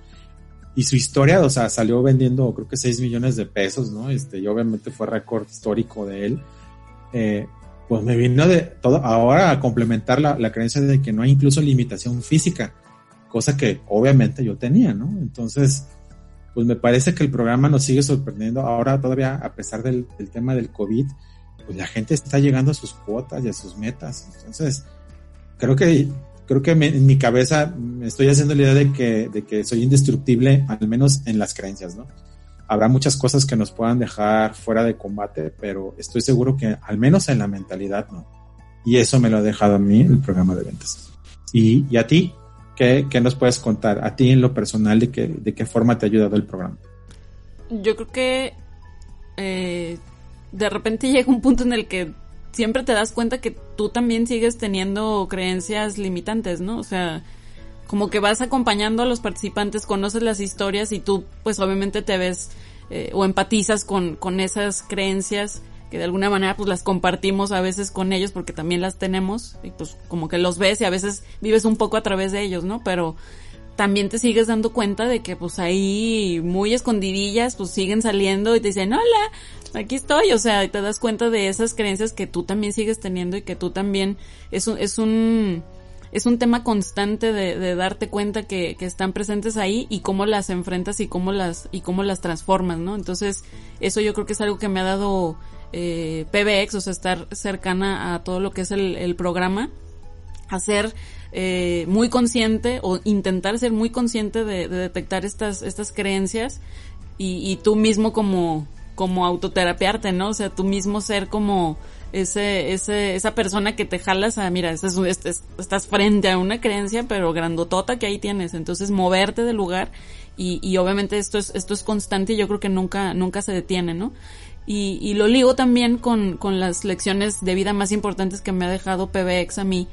Y su historia, o sea, salió vendiendo creo que 6 millones de pesos, ¿no? Este, y obviamente fue récord histórico de él. Eh, pues me vino de todo, ahora a complementar la, la creencia de que no hay incluso limitación física, cosa que obviamente yo tenía, ¿no? Entonces, pues me parece que el programa nos sigue sorprendiendo. Ahora todavía, a pesar del, del tema del COVID, pues la gente está llegando a sus cuotas y a sus metas. Entonces, creo que creo que en mi cabeza me estoy haciendo la idea de que, de que soy indestructible, al menos en las creencias, ¿no? Habrá muchas cosas que nos puedan dejar fuera de combate, pero estoy seguro que al menos en la mentalidad no. Y eso me lo ha dejado a mí el programa de ventas. Y, y a ti, ¿qué, ¿qué, nos puedes contar? A ti en lo personal, ¿de qué, de qué forma te ha ayudado el programa?
Yo creo que eh, de repente llega un punto en el que siempre te das cuenta que tú también sigues teniendo creencias limitantes, ¿no? O sea, como que vas acompañando a los participantes, conoces las historias y tú pues obviamente te ves eh, o empatizas con, con esas creencias que de alguna manera pues las compartimos a veces con ellos porque también las tenemos y pues como que los ves y a veces vives un poco a través de ellos, ¿no? Pero también te sigues dando cuenta de que pues ahí muy escondidillas pues siguen saliendo y te dicen hola, aquí estoy, o sea, te das cuenta de esas creencias que tú también sigues teniendo y que tú también es un, es un, es un tema constante de, de darte cuenta que, que, están presentes ahí y cómo las enfrentas y cómo las, y cómo las transformas, ¿no? Entonces, eso yo creo que es algo que me ha dado eh, PBX, o sea, estar cercana a todo lo que es el, el programa, hacer eh, muy consciente o intentar ser muy consciente de, de detectar estas, estas creencias y, y, tú mismo como, como autoterapiarte, ¿no? O sea, tú mismo ser como ese, ese, esa persona que te jalas a, mira, estás, estás frente a una creencia, pero grandotota que ahí tienes. Entonces, moverte del lugar y, y obviamente esto es, esto es constante y yo creo que nunca, nunca se detiene, ¿no? Y, y lo ligo también con, con las lecciones de vida más importantes que me ha dejado PBX a mí,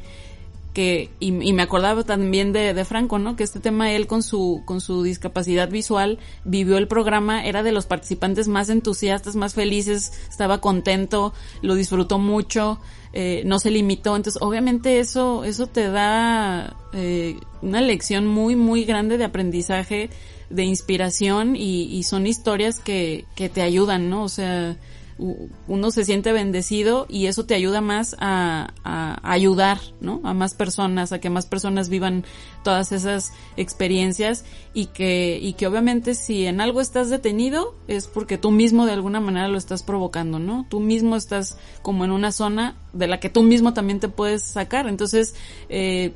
que, y, me acordaba también de, de, Franco, ¿no? Que este tema él con su, con su discapacidad visual vivió el programa, era de los participantes más entusiastas, más felices, estaba contento, lo disfrutó mucho, eh, no se limitó, entonces obviamente eso, eso te da eh, una lección muy, muy grande de aprendizaje, de inspiración y, y son historias que, que te ayudan, ¿no? O sea, uno se siente bendecido y eso te ayuda más a, ayudar, ¿no? A más personas, a que más personas vivan todas esas experiencias y que, y que obviamente si en algo estás detenido es porque tú mismo de alguna manera lo estás provocando, ¿no? Tú mismo estás como en una zona de la que tú mismo también te puedes sacar. Entonces, eh,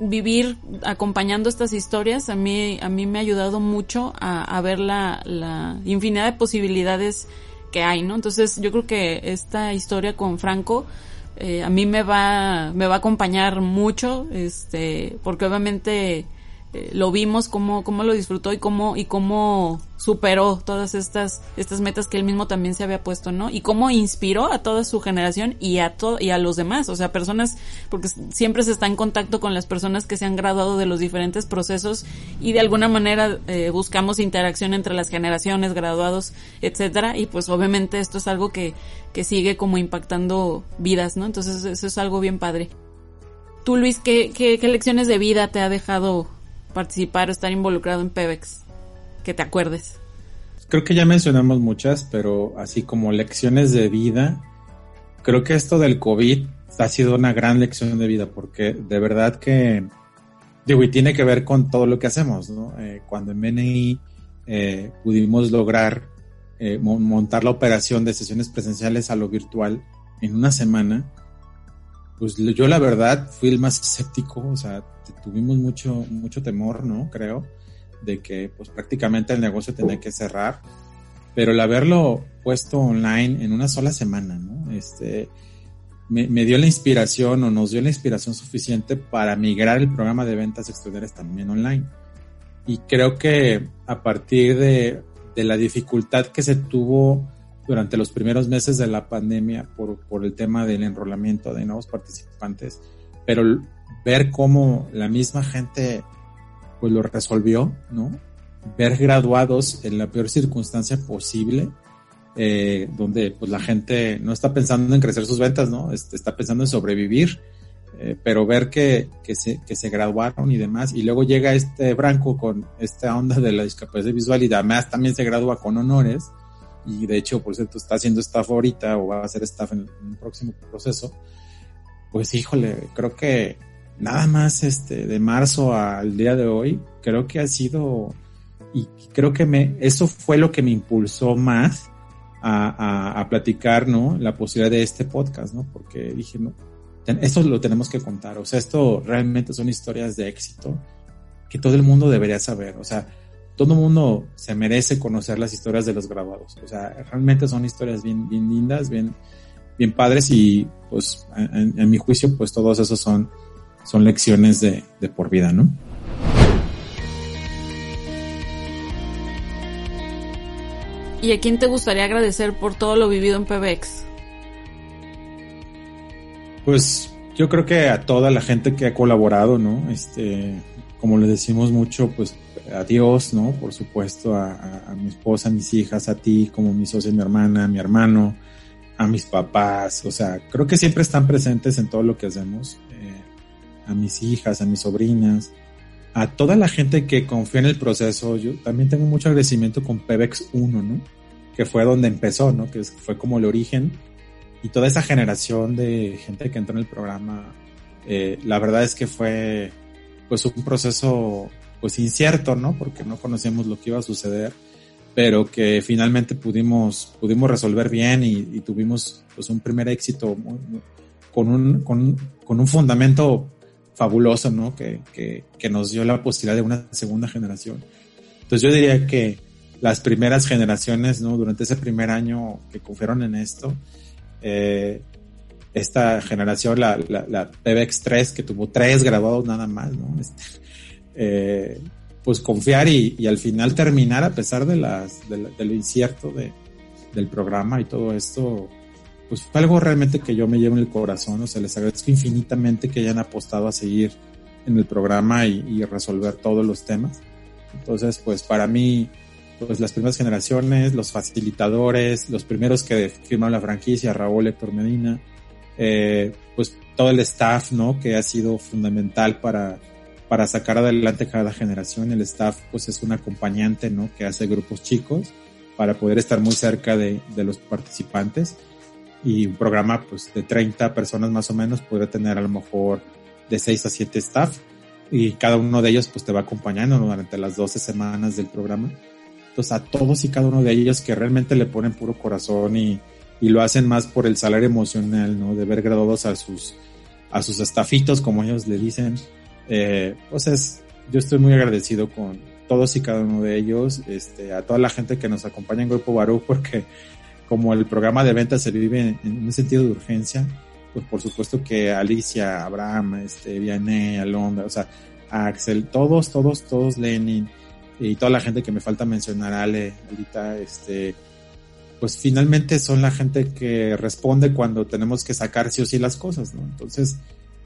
vivir acompañando estas historias a mí, a mí me ha ayudado mucho a, a ver la, la infinidad de posibilidades que hay, ¿no? Entonces yo creo que esta historia con Franco eh, a mí me va, me va a acompañar mucho, este, porque obviamente eh, lo vimos cómo, cómo lo disfrutó y cómo, y cómo superó todas estas, estas metas que él mismo también se había puesto, ¿no? Y cómo inspiró a toda su generación y a todo, y a los demás, o sea, personas, porque siempre se está en contacto con las personas que se han graduado de los diferentes procesos y de alguna manera eh, buscamos interacción entre las generaciones, graduados, etcétera, y pues obviamente esto es algo que, que sigue como impactando vidas, ¿no? Entonces eso es algo bien padre. Tú, Luis, ¿qué, qué, qué lecciones de vida te ha dejado participar o estar involucrado en PEBEX? Que te acuerdes.
Creo que ya mencionamos muchas, pero así como lecciones de vida, creo que esto del COVID ha sido una gran lección de vida, porque de verdad que, digo, y tiene que ver con todo lo que hacemos, ¿no? Eh, cuando en BNI eh, pudimos lograr eh, montar la operación de sesiones presenciales a lo virtual en una semana, pues yo la verdad fui el más escéptico, o sea, tuvimos mucho, mucho temor, ¿no? Creo, de que pues prácticamente el negocio tenía que cerrar, pero el haberlo puesto online en una sola semana, ¿no? Este, me, me, dio la inspiración o nos dio la inspiración suficiente para migrar el programa de ventas exteriores también online. Y creo que a partir de, de la dificultad que se tuvo durante los primeros meses de la pandemia por, por el tema del enrolamiento de nuevos participantes, pero ver cómo la misma gente pues lo resolvió, ¿no? Ver graduados en la peor circunstancia posible, eh, donde pues la gente no está pensando en crecer sus ventas, ¿no? Este, está pensando en sobrevivir, eh, pero ver que, que, se, que se graduaron y demás, y luego llega este Branco con esta onda de la discapacidad visual y además también se gradúa con honores, y de hecho, por cierto, está haciendo staff ahorita o va a hacer staff en, un próximo proceso, pues híjole, creo que nada más este de marzo al día de hoy, creo que ha sido y creo que me eso fue lo que me impulsó más a, a, platicar, ¿no? La posibilidad de este podcast, ¿no? Porque dije, no, esto lo tenemos que contar, o sea, esto realmente son historias de éxito que todo el mundo debería saber, o sea, todo mundo se merece conocer las historias de los graduados. O sea, realmente son historias bien, bien lindas, bien, bien padres y pues en, mi juicio pues todos esos son, son lecciones de, de por vida, ¿no?
¿Y a quién te gustaría agradecer por todo lo vivido en PBX?
Pues yo creo que a toda la gente que ha colaborado, ¿no? Este, como le decimos mucho, pues a Dios, ¿no? Por supuesto, a, mi esposa, a mis hijas, a ti, como mi socia, mi hermana, a mi hermano, a mis papás, o sea, creo que siempre están presentes en todo lo que hacemos, eh, a mis hijas, a mis sobrinas, a toda la gente que confía en el proceso. Yo también tengo mucho agradecimiento con Pebex 1, ¿no? Que fue donde empezó, ¿no? Que fue como el origen. Y toda esa generación de gente que entró en el programa, eh, la verdad es que fue pues un proceso pues incierto, ¿no? Porque no conocíamos lo que iba a suceder, pero que finalmente pudimos, pudimos resolver bien y, tuvimos pues un primer éxito con, un, con, con, un fundamento fabuloso, ¿no? Que, que, que, nos dio la posibilidad de una segunda generación. Entonces yo diría que las primeras generaciones, ¿no? Durante ese primer año que confiaron en esto, eh, esta generación, la, la, la PBX 3, que tuvo tres graduados nada más, ¿no? Este, eh, pues confiar y, y, al final terminar a pesar de las de, lo incierto de, del programa y todo esto, pues fue algo realmente que yo me llevo en el corazón, o sea, les agradezco infinitamente que hayan apostado a seguir en el programa y, y resolver todos los temas. Entonces, pues para mí, pues las primeras generaciones, los facilitadores, los primeros que firmaron la franquicia, Raúl Héctor Medina, eh, pues todo el staff, ¿no? Que ha sido fundamental para, para sacar adelante cada generación. El staff, pues es un acompañante, ¿no? Que hace grupos chicos para poder estar muy cerca de, de los participantes. Y un programa, pues, de 30 personas más o menos puede tener a lo mejor de 6 a 7 staff y cada uno de ellos pues te va acompañando durante las 12 semanas del programa. Entonces a todos y cada uno de ellos que realmente le ponen puro corazón y, y lo hacen más por el salario emocional, ¿no? De ver graduados a sus, a sus estafitos, como ellos le dicen. Eh, pues es, yo estoy muy agradecido con todos y cada uno de ellos, este, a toda la gente que nos acompaña en Grupo Barú, porque como el programa de ventas se vive en, un sentido de urgencia, pues por supuesto que Alicia, Abraham, este, Vianney, Alondra, o sea, Axel, todos, todos, todos, Lenin, y toda la gente que me falta mencionar, Ale, ahorita, este, pues finalmente son la gente que responde cuando tenemos que sacar sí o sí las cosas, ¿no? Entonces,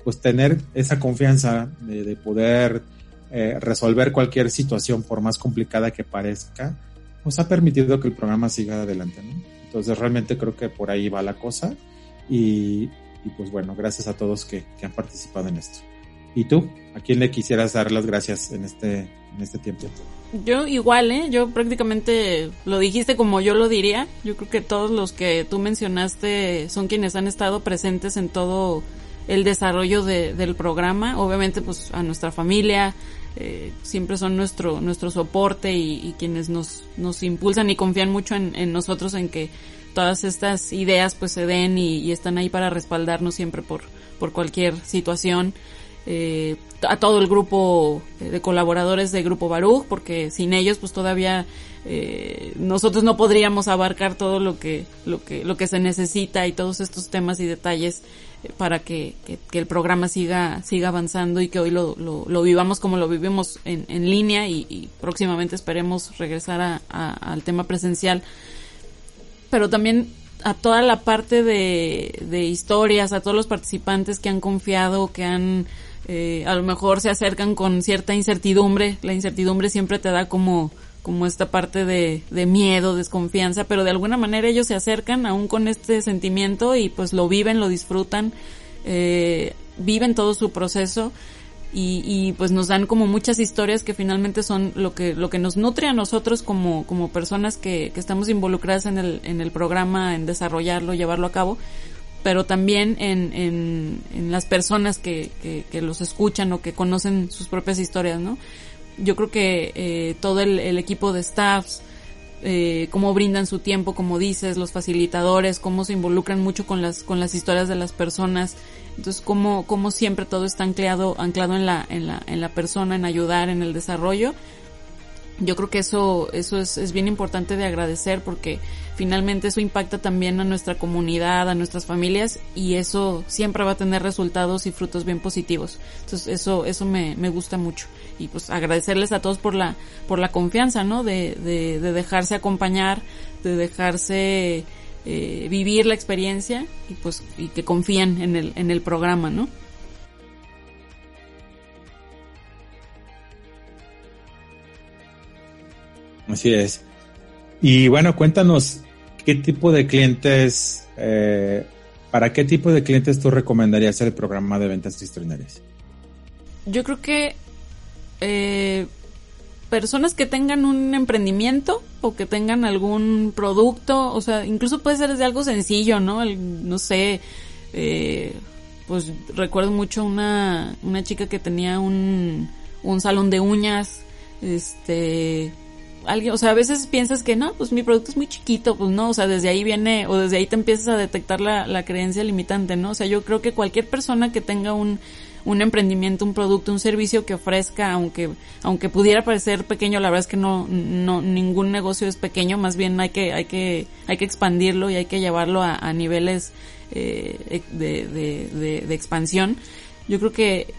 pues tener esa confianza de, de poder eh, resolver cualquier situación, por más complicada que parezca, pues ha permitido que el programa siga adelante. Entonces realmente creo que por ahí va la cosa y, y pues bueno, gracias a todos que, que, han participado en esto. ¿Y tú? ¿A quién le quisieras dar las gracias en este, en este tiempo?
Yo igual, ¿eh? Yo prácticamente lo dijiste como yo lo diría. Yo creo que todos los que tú mencionaste son quienes han estado presentes en todo el desarrollo de, del programa. Obviamente, pues a nuestra familia, eh, siempre son nuestro, nuestro soporte y, y, quienes nos, nos impulsan y confían mucho en, en nosotros en que todas estas ideas pues se den y, y, están ahí para respaldarnos siempre por, por cualquier situación. Eh, a todo el grupo de colaboradores de Grupo Baruch, porque sin ellos pues todavía eh, nosotros no podríamos abarcar todo lo que, lo que, lo que se necesita y todos estos temas y detalles para que, que, el programa siga, siga avanzando y que hoy lo, lo, vivamos como lo vivimos en, en línea y, próximamente esperemos regresar a, a, al tema presencial pero también a toda la parte de, de historias, a todos los participantes que han confiado, que han, eh, a lo mejor se acercan con cierta incertidumbre. La incertidumbre siempre te da como, como esta parte de, de miedo, desconfianza, pero de alguna manera ellos se acercan aún con este sentimiento y pues lo viven, lo disfrutan, eh, viven todo su proceso y, y, pues nos dan como muchas historias que finalmente son lo que lo que nos nutre a nosotros como como personas que, que estamos involucradas en el en el programa en desarrollarlo llevarlo a cabo pero también en, en, en las personas que, que, que, los escuchan o que conocen sus propias historias no yo creo que eh, todo el, equipo de staffs eh, cómo brindan su tiempo como dices los facilitadores cómo se involucran mucho con las con las historias de las personas entonces, como, como siempre todo está anclado, anclado en la, en la, en la persona, en ayudar, en el desarrollo. Yo creo que eso, eso es, es bien importante de agradecer porque finalmente eso impacta también a nuestra comunidad, a nuestras familias y eso siempre va a tener resultados y frutos bien positivos. Entonces eso, eso me, me gusta mucho. Y pues agradecerles a todos por la, por la confianza, ¿no? De, de, de dejarse acompañar, de dejarse eh, vivir la experiencia y pues y que confían en el, en el programa, ¿no?
Así es. Y bueno, cuéntanos qué tipo de clientes, eh, para qué tipo de clientes tú recomendarías el programa de ventas extraordinarias.
Yo creo que eh, personas que tengan un emprendimiento o que tengan algún producto, o sea, incluso puede ser desde algo sencillo, ¿no? No sé, eh, pues recuerdo mucho una, una chica que tenía un, un salón de uñas, este, alguien, o sea, a veces piensas que no, pues mi producto es muy chiquito, pues no, o sea, desde ahí viene, o desde ahí te empiezas a detectar la, la creencia limitante, ¿no? O sea, yo creo que cualquier persona que tenga un, un emprendimiento, un producto, un servicio que ofrezca, aunque, aunque pudiera parecer pequeño, la verdad es que no, no, ningún negocio es pequeño, más bien hay que, hay que, hay que expandirlo y hay que llevarlo a, niveles eh, de, de, expansión. Yo creo que,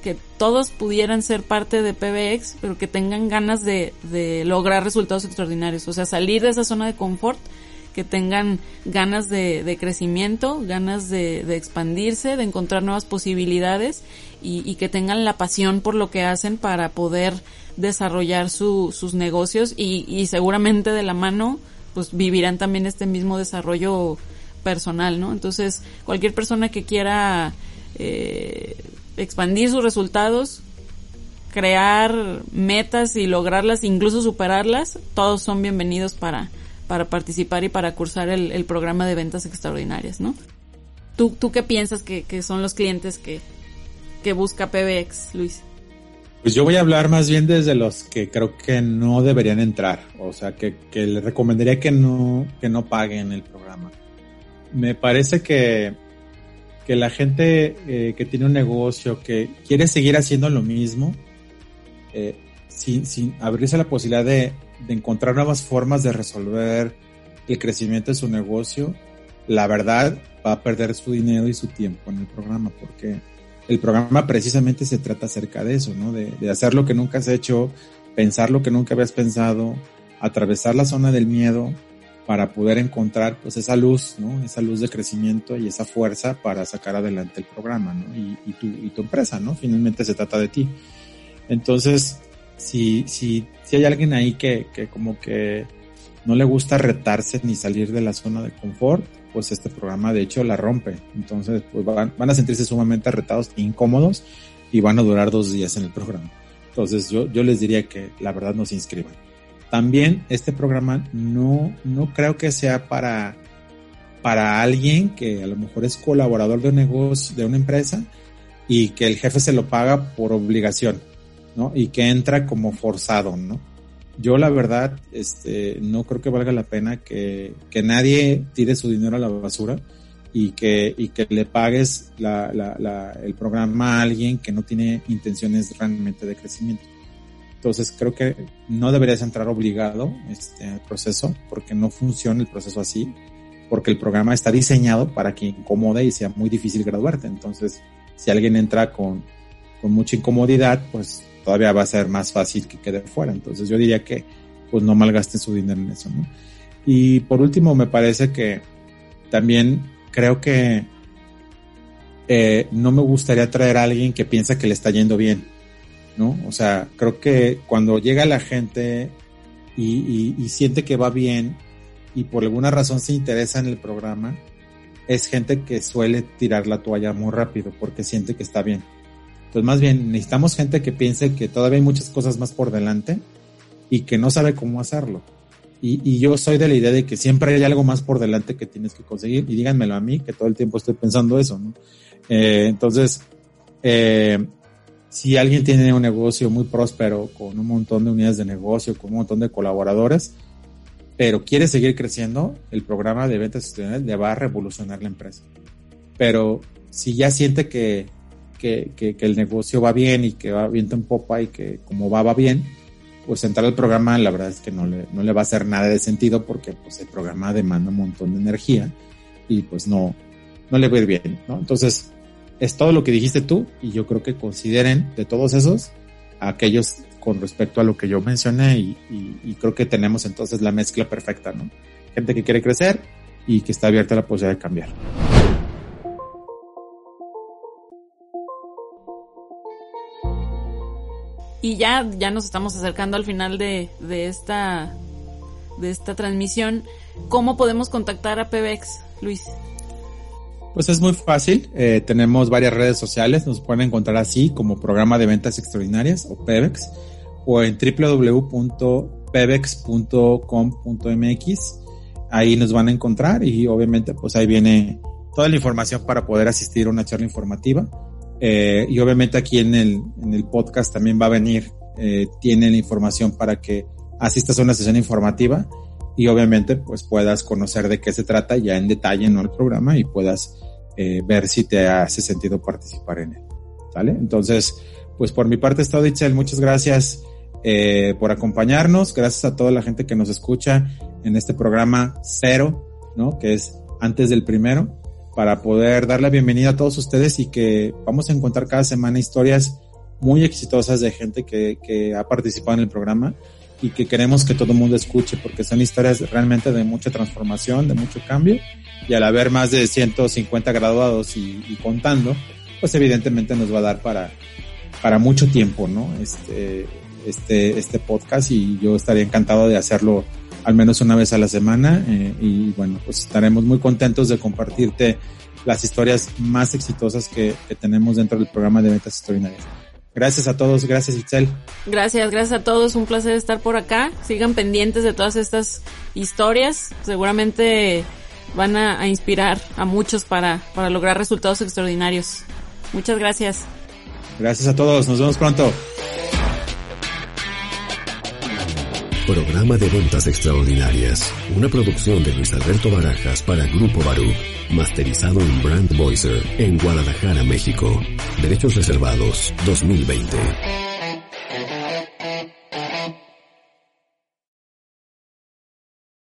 que todos pudieran ser parte de PBX, pero que tengan ganas de, de lograr resultados extraordinarios, o sea, salir de esa zona de confort que tengan ganas de, de crecimiento, ganas de, de, expandirse, de encontrar nuevas posibilidades y, y, que tengan la pasión por lo que hacen para poder desarrollar su, sus negocios y, y seguramente de la mano pues vivirán también este mismo desarrollo personal, ¿no? Entonces cualquier persona que quiera eh, expandir sus resultados, crear metas y lograrlas, incluso superarlas, todos son bienvenidos para, para participar y para cursar el, programa de ventas extraordinarias, ¿no? ¿Tú, tú qué piensas que, que son los clientes que, que busca PBX, Luis?
Pues yo voy a hablar más bien desde los que creo que no deberían entrar, o sea, que, que les recomendaría que no, que no paguen el programa. Me parece que, que la gente eh, que tiene un negocio, que quiere seguir haciendo lo mismo, eh, sin, sin abrirse la posibilidad de, de encontrar nuevas formas de resolver el crecimiento de su negocio, la verdad va a perder su dinero y su tiempo en el programa, porque el programa precisamente se trata acerca de eso, ¿no? De, de, hacer lo que nunca has hecho, pensar lo que nunca habías pensado, atravesar la zona del miedo para poder encontrar pues esa luz, ¿no? Esa luz de crecimiento y esa fuerza para sacar adelante el programa, ¿no? Y, y tu, y tu empresa, ¿no? Finalmente se trata de ti. Entonces, si, si, si hay alguien ahí que, que como que no le gusta retarse ni salir de la zona de confort, pues este programa de hecho la rompe. Entonces, pues van, van a sentirse sumamente retados e incómodos y van a durar dos días en el programa. Entonces, yo, yo les diría que la verdad no se inscriban. También este programa no, no creo que sea para, para alguien que a lo mejor es colaborador de un negocio, de una empresa y que el jefe se lo paga por obligación ¿no? Y que entra como forzado, ¿no? Yo la verdad, este, no creo que valga la pena que, que nadie tire su dinero a la basura y que, y que le pagues la, la, el programa a alguien que no tiene intenciones realmente de crecimiento. Entonces creo que no deberías entrar obligado este, al proceso porque no funciona el proceso así, porque el programa está diseñado para que incomode y sea muy difícil graduarte. Entonces, si alguien entra con, con mucha incomodidad, pues todavía va a ser más fácil que quede fuera. Entonces yo diría que pues no malgasten su dinero en eso, ¿no? Y por último, me parece que también creo que eh, no me gustaría traer a alguien que piensa que le está yendo bien, ¿no? O sea, creo que cuando llega la gente y, y, y siente que va bien y por alguna razón se interesa en el programa, es gente que suele tirar la toalla muy rápido porque siente que está bien. Pues más bien necesitamos gente que piense que todavía hay muchas cosas más por delante y que no sabe cómo hacerlo. Y, y, yo soy de la idea de que siempre hay algo más por delante que tienes que conseguir. Y díganmelo a mí, que todo el tiempo estoy pensando eso, ¿no? Eh, entonces, eh, si alguien tiene un negocio muy próspero, con un montón de unidades de negocio, con un montón de colaboradores, pero quiere seguir creciendo, el programa de ventas estudiantiles le va a revolucionar la empresa. Pero si ya siente que que, que, el negocio va bien y que va viento en popa y que como va, va bien, pues entrar al programa la verdad es que no le, no le va a hacer nada de sentido porque pues el programa demanda un montón de energía y pues no, no le va a ir bien, ¿no? Entonces, es todo lo que dijiste tú y yo creo que consideren de todos esos aquellos con respecto a lo que yo mencioné y, y, creo que tenemos entonces la mezcla perfecta, ¿no? Gente que quiere crecer y que está abierta a la posibilidad de cambiar.
Y ya, ya nos estamos acercando al final de, de esta de esta transmisión. ¿Cómo podemos contactar a PBX, Luis?
Pues es muy fácil. Eh, tenemos varias redes sociales. Nos pueden encontrar así como programa de ventas extraordinarias o PBX o en www.pebex.com.mx. Ahí nos van a encontrar y obviamente pues ahí viene toda la información para poder asistir a una charla informativa eh, y obviamente aquí en el, en el podcast también va a venir, eh, tiene la información para que asistas a una sesión informativa y obviamente pues puedas conocer de qué se trata ya en detalle, ¿no? El programa y puedas eh, ver si te hace sentido participar en él. ¿Sale? Entonces, pues por mi parte es todo, Itzel. Muchas gracias eh, por acompañarnos. Gracias a toda la gente que nos escucha en este programa cero, ¿no? Que es antes del primero, para poder dar la bienvenida a todos ustedes y que vamos a encontrar cada semana historias muy exitosas de gente que, que ha participado en el programa y que queremos que todo el mundo escuche porque son historias realmente de mucha transformación, de mucho cambio y al haber más de 150 graduados y, y contando, pues evidentemente nos va a dar para, para mucho tiempo, ¿no? Este, este, este podcast y yo estaría encantado de hacerlo al menos una vez a la semana eh, y bueno, pues estaremos muy contentos de compartirte las historias más exitosas que, que tenemos dentro del programa de ventas extraordinarias. Gracias a todos, gracias Itzel.
Gracias, gracias a todos, un placer estar por acá. Sigan pendientes de todas estas historias, seguramente van a, a inspirar a muchos para, para lograr resultados extraordinarios. Muchas gracias.
Gracias a todos, nos vemos pronto.
Programa de Ventas Extraordinarias, una producción de Luis Alberto Barajas para Grupo Barú, masterizado en Brand Voicer en Guadalajara, México. Derechos reservados 2020.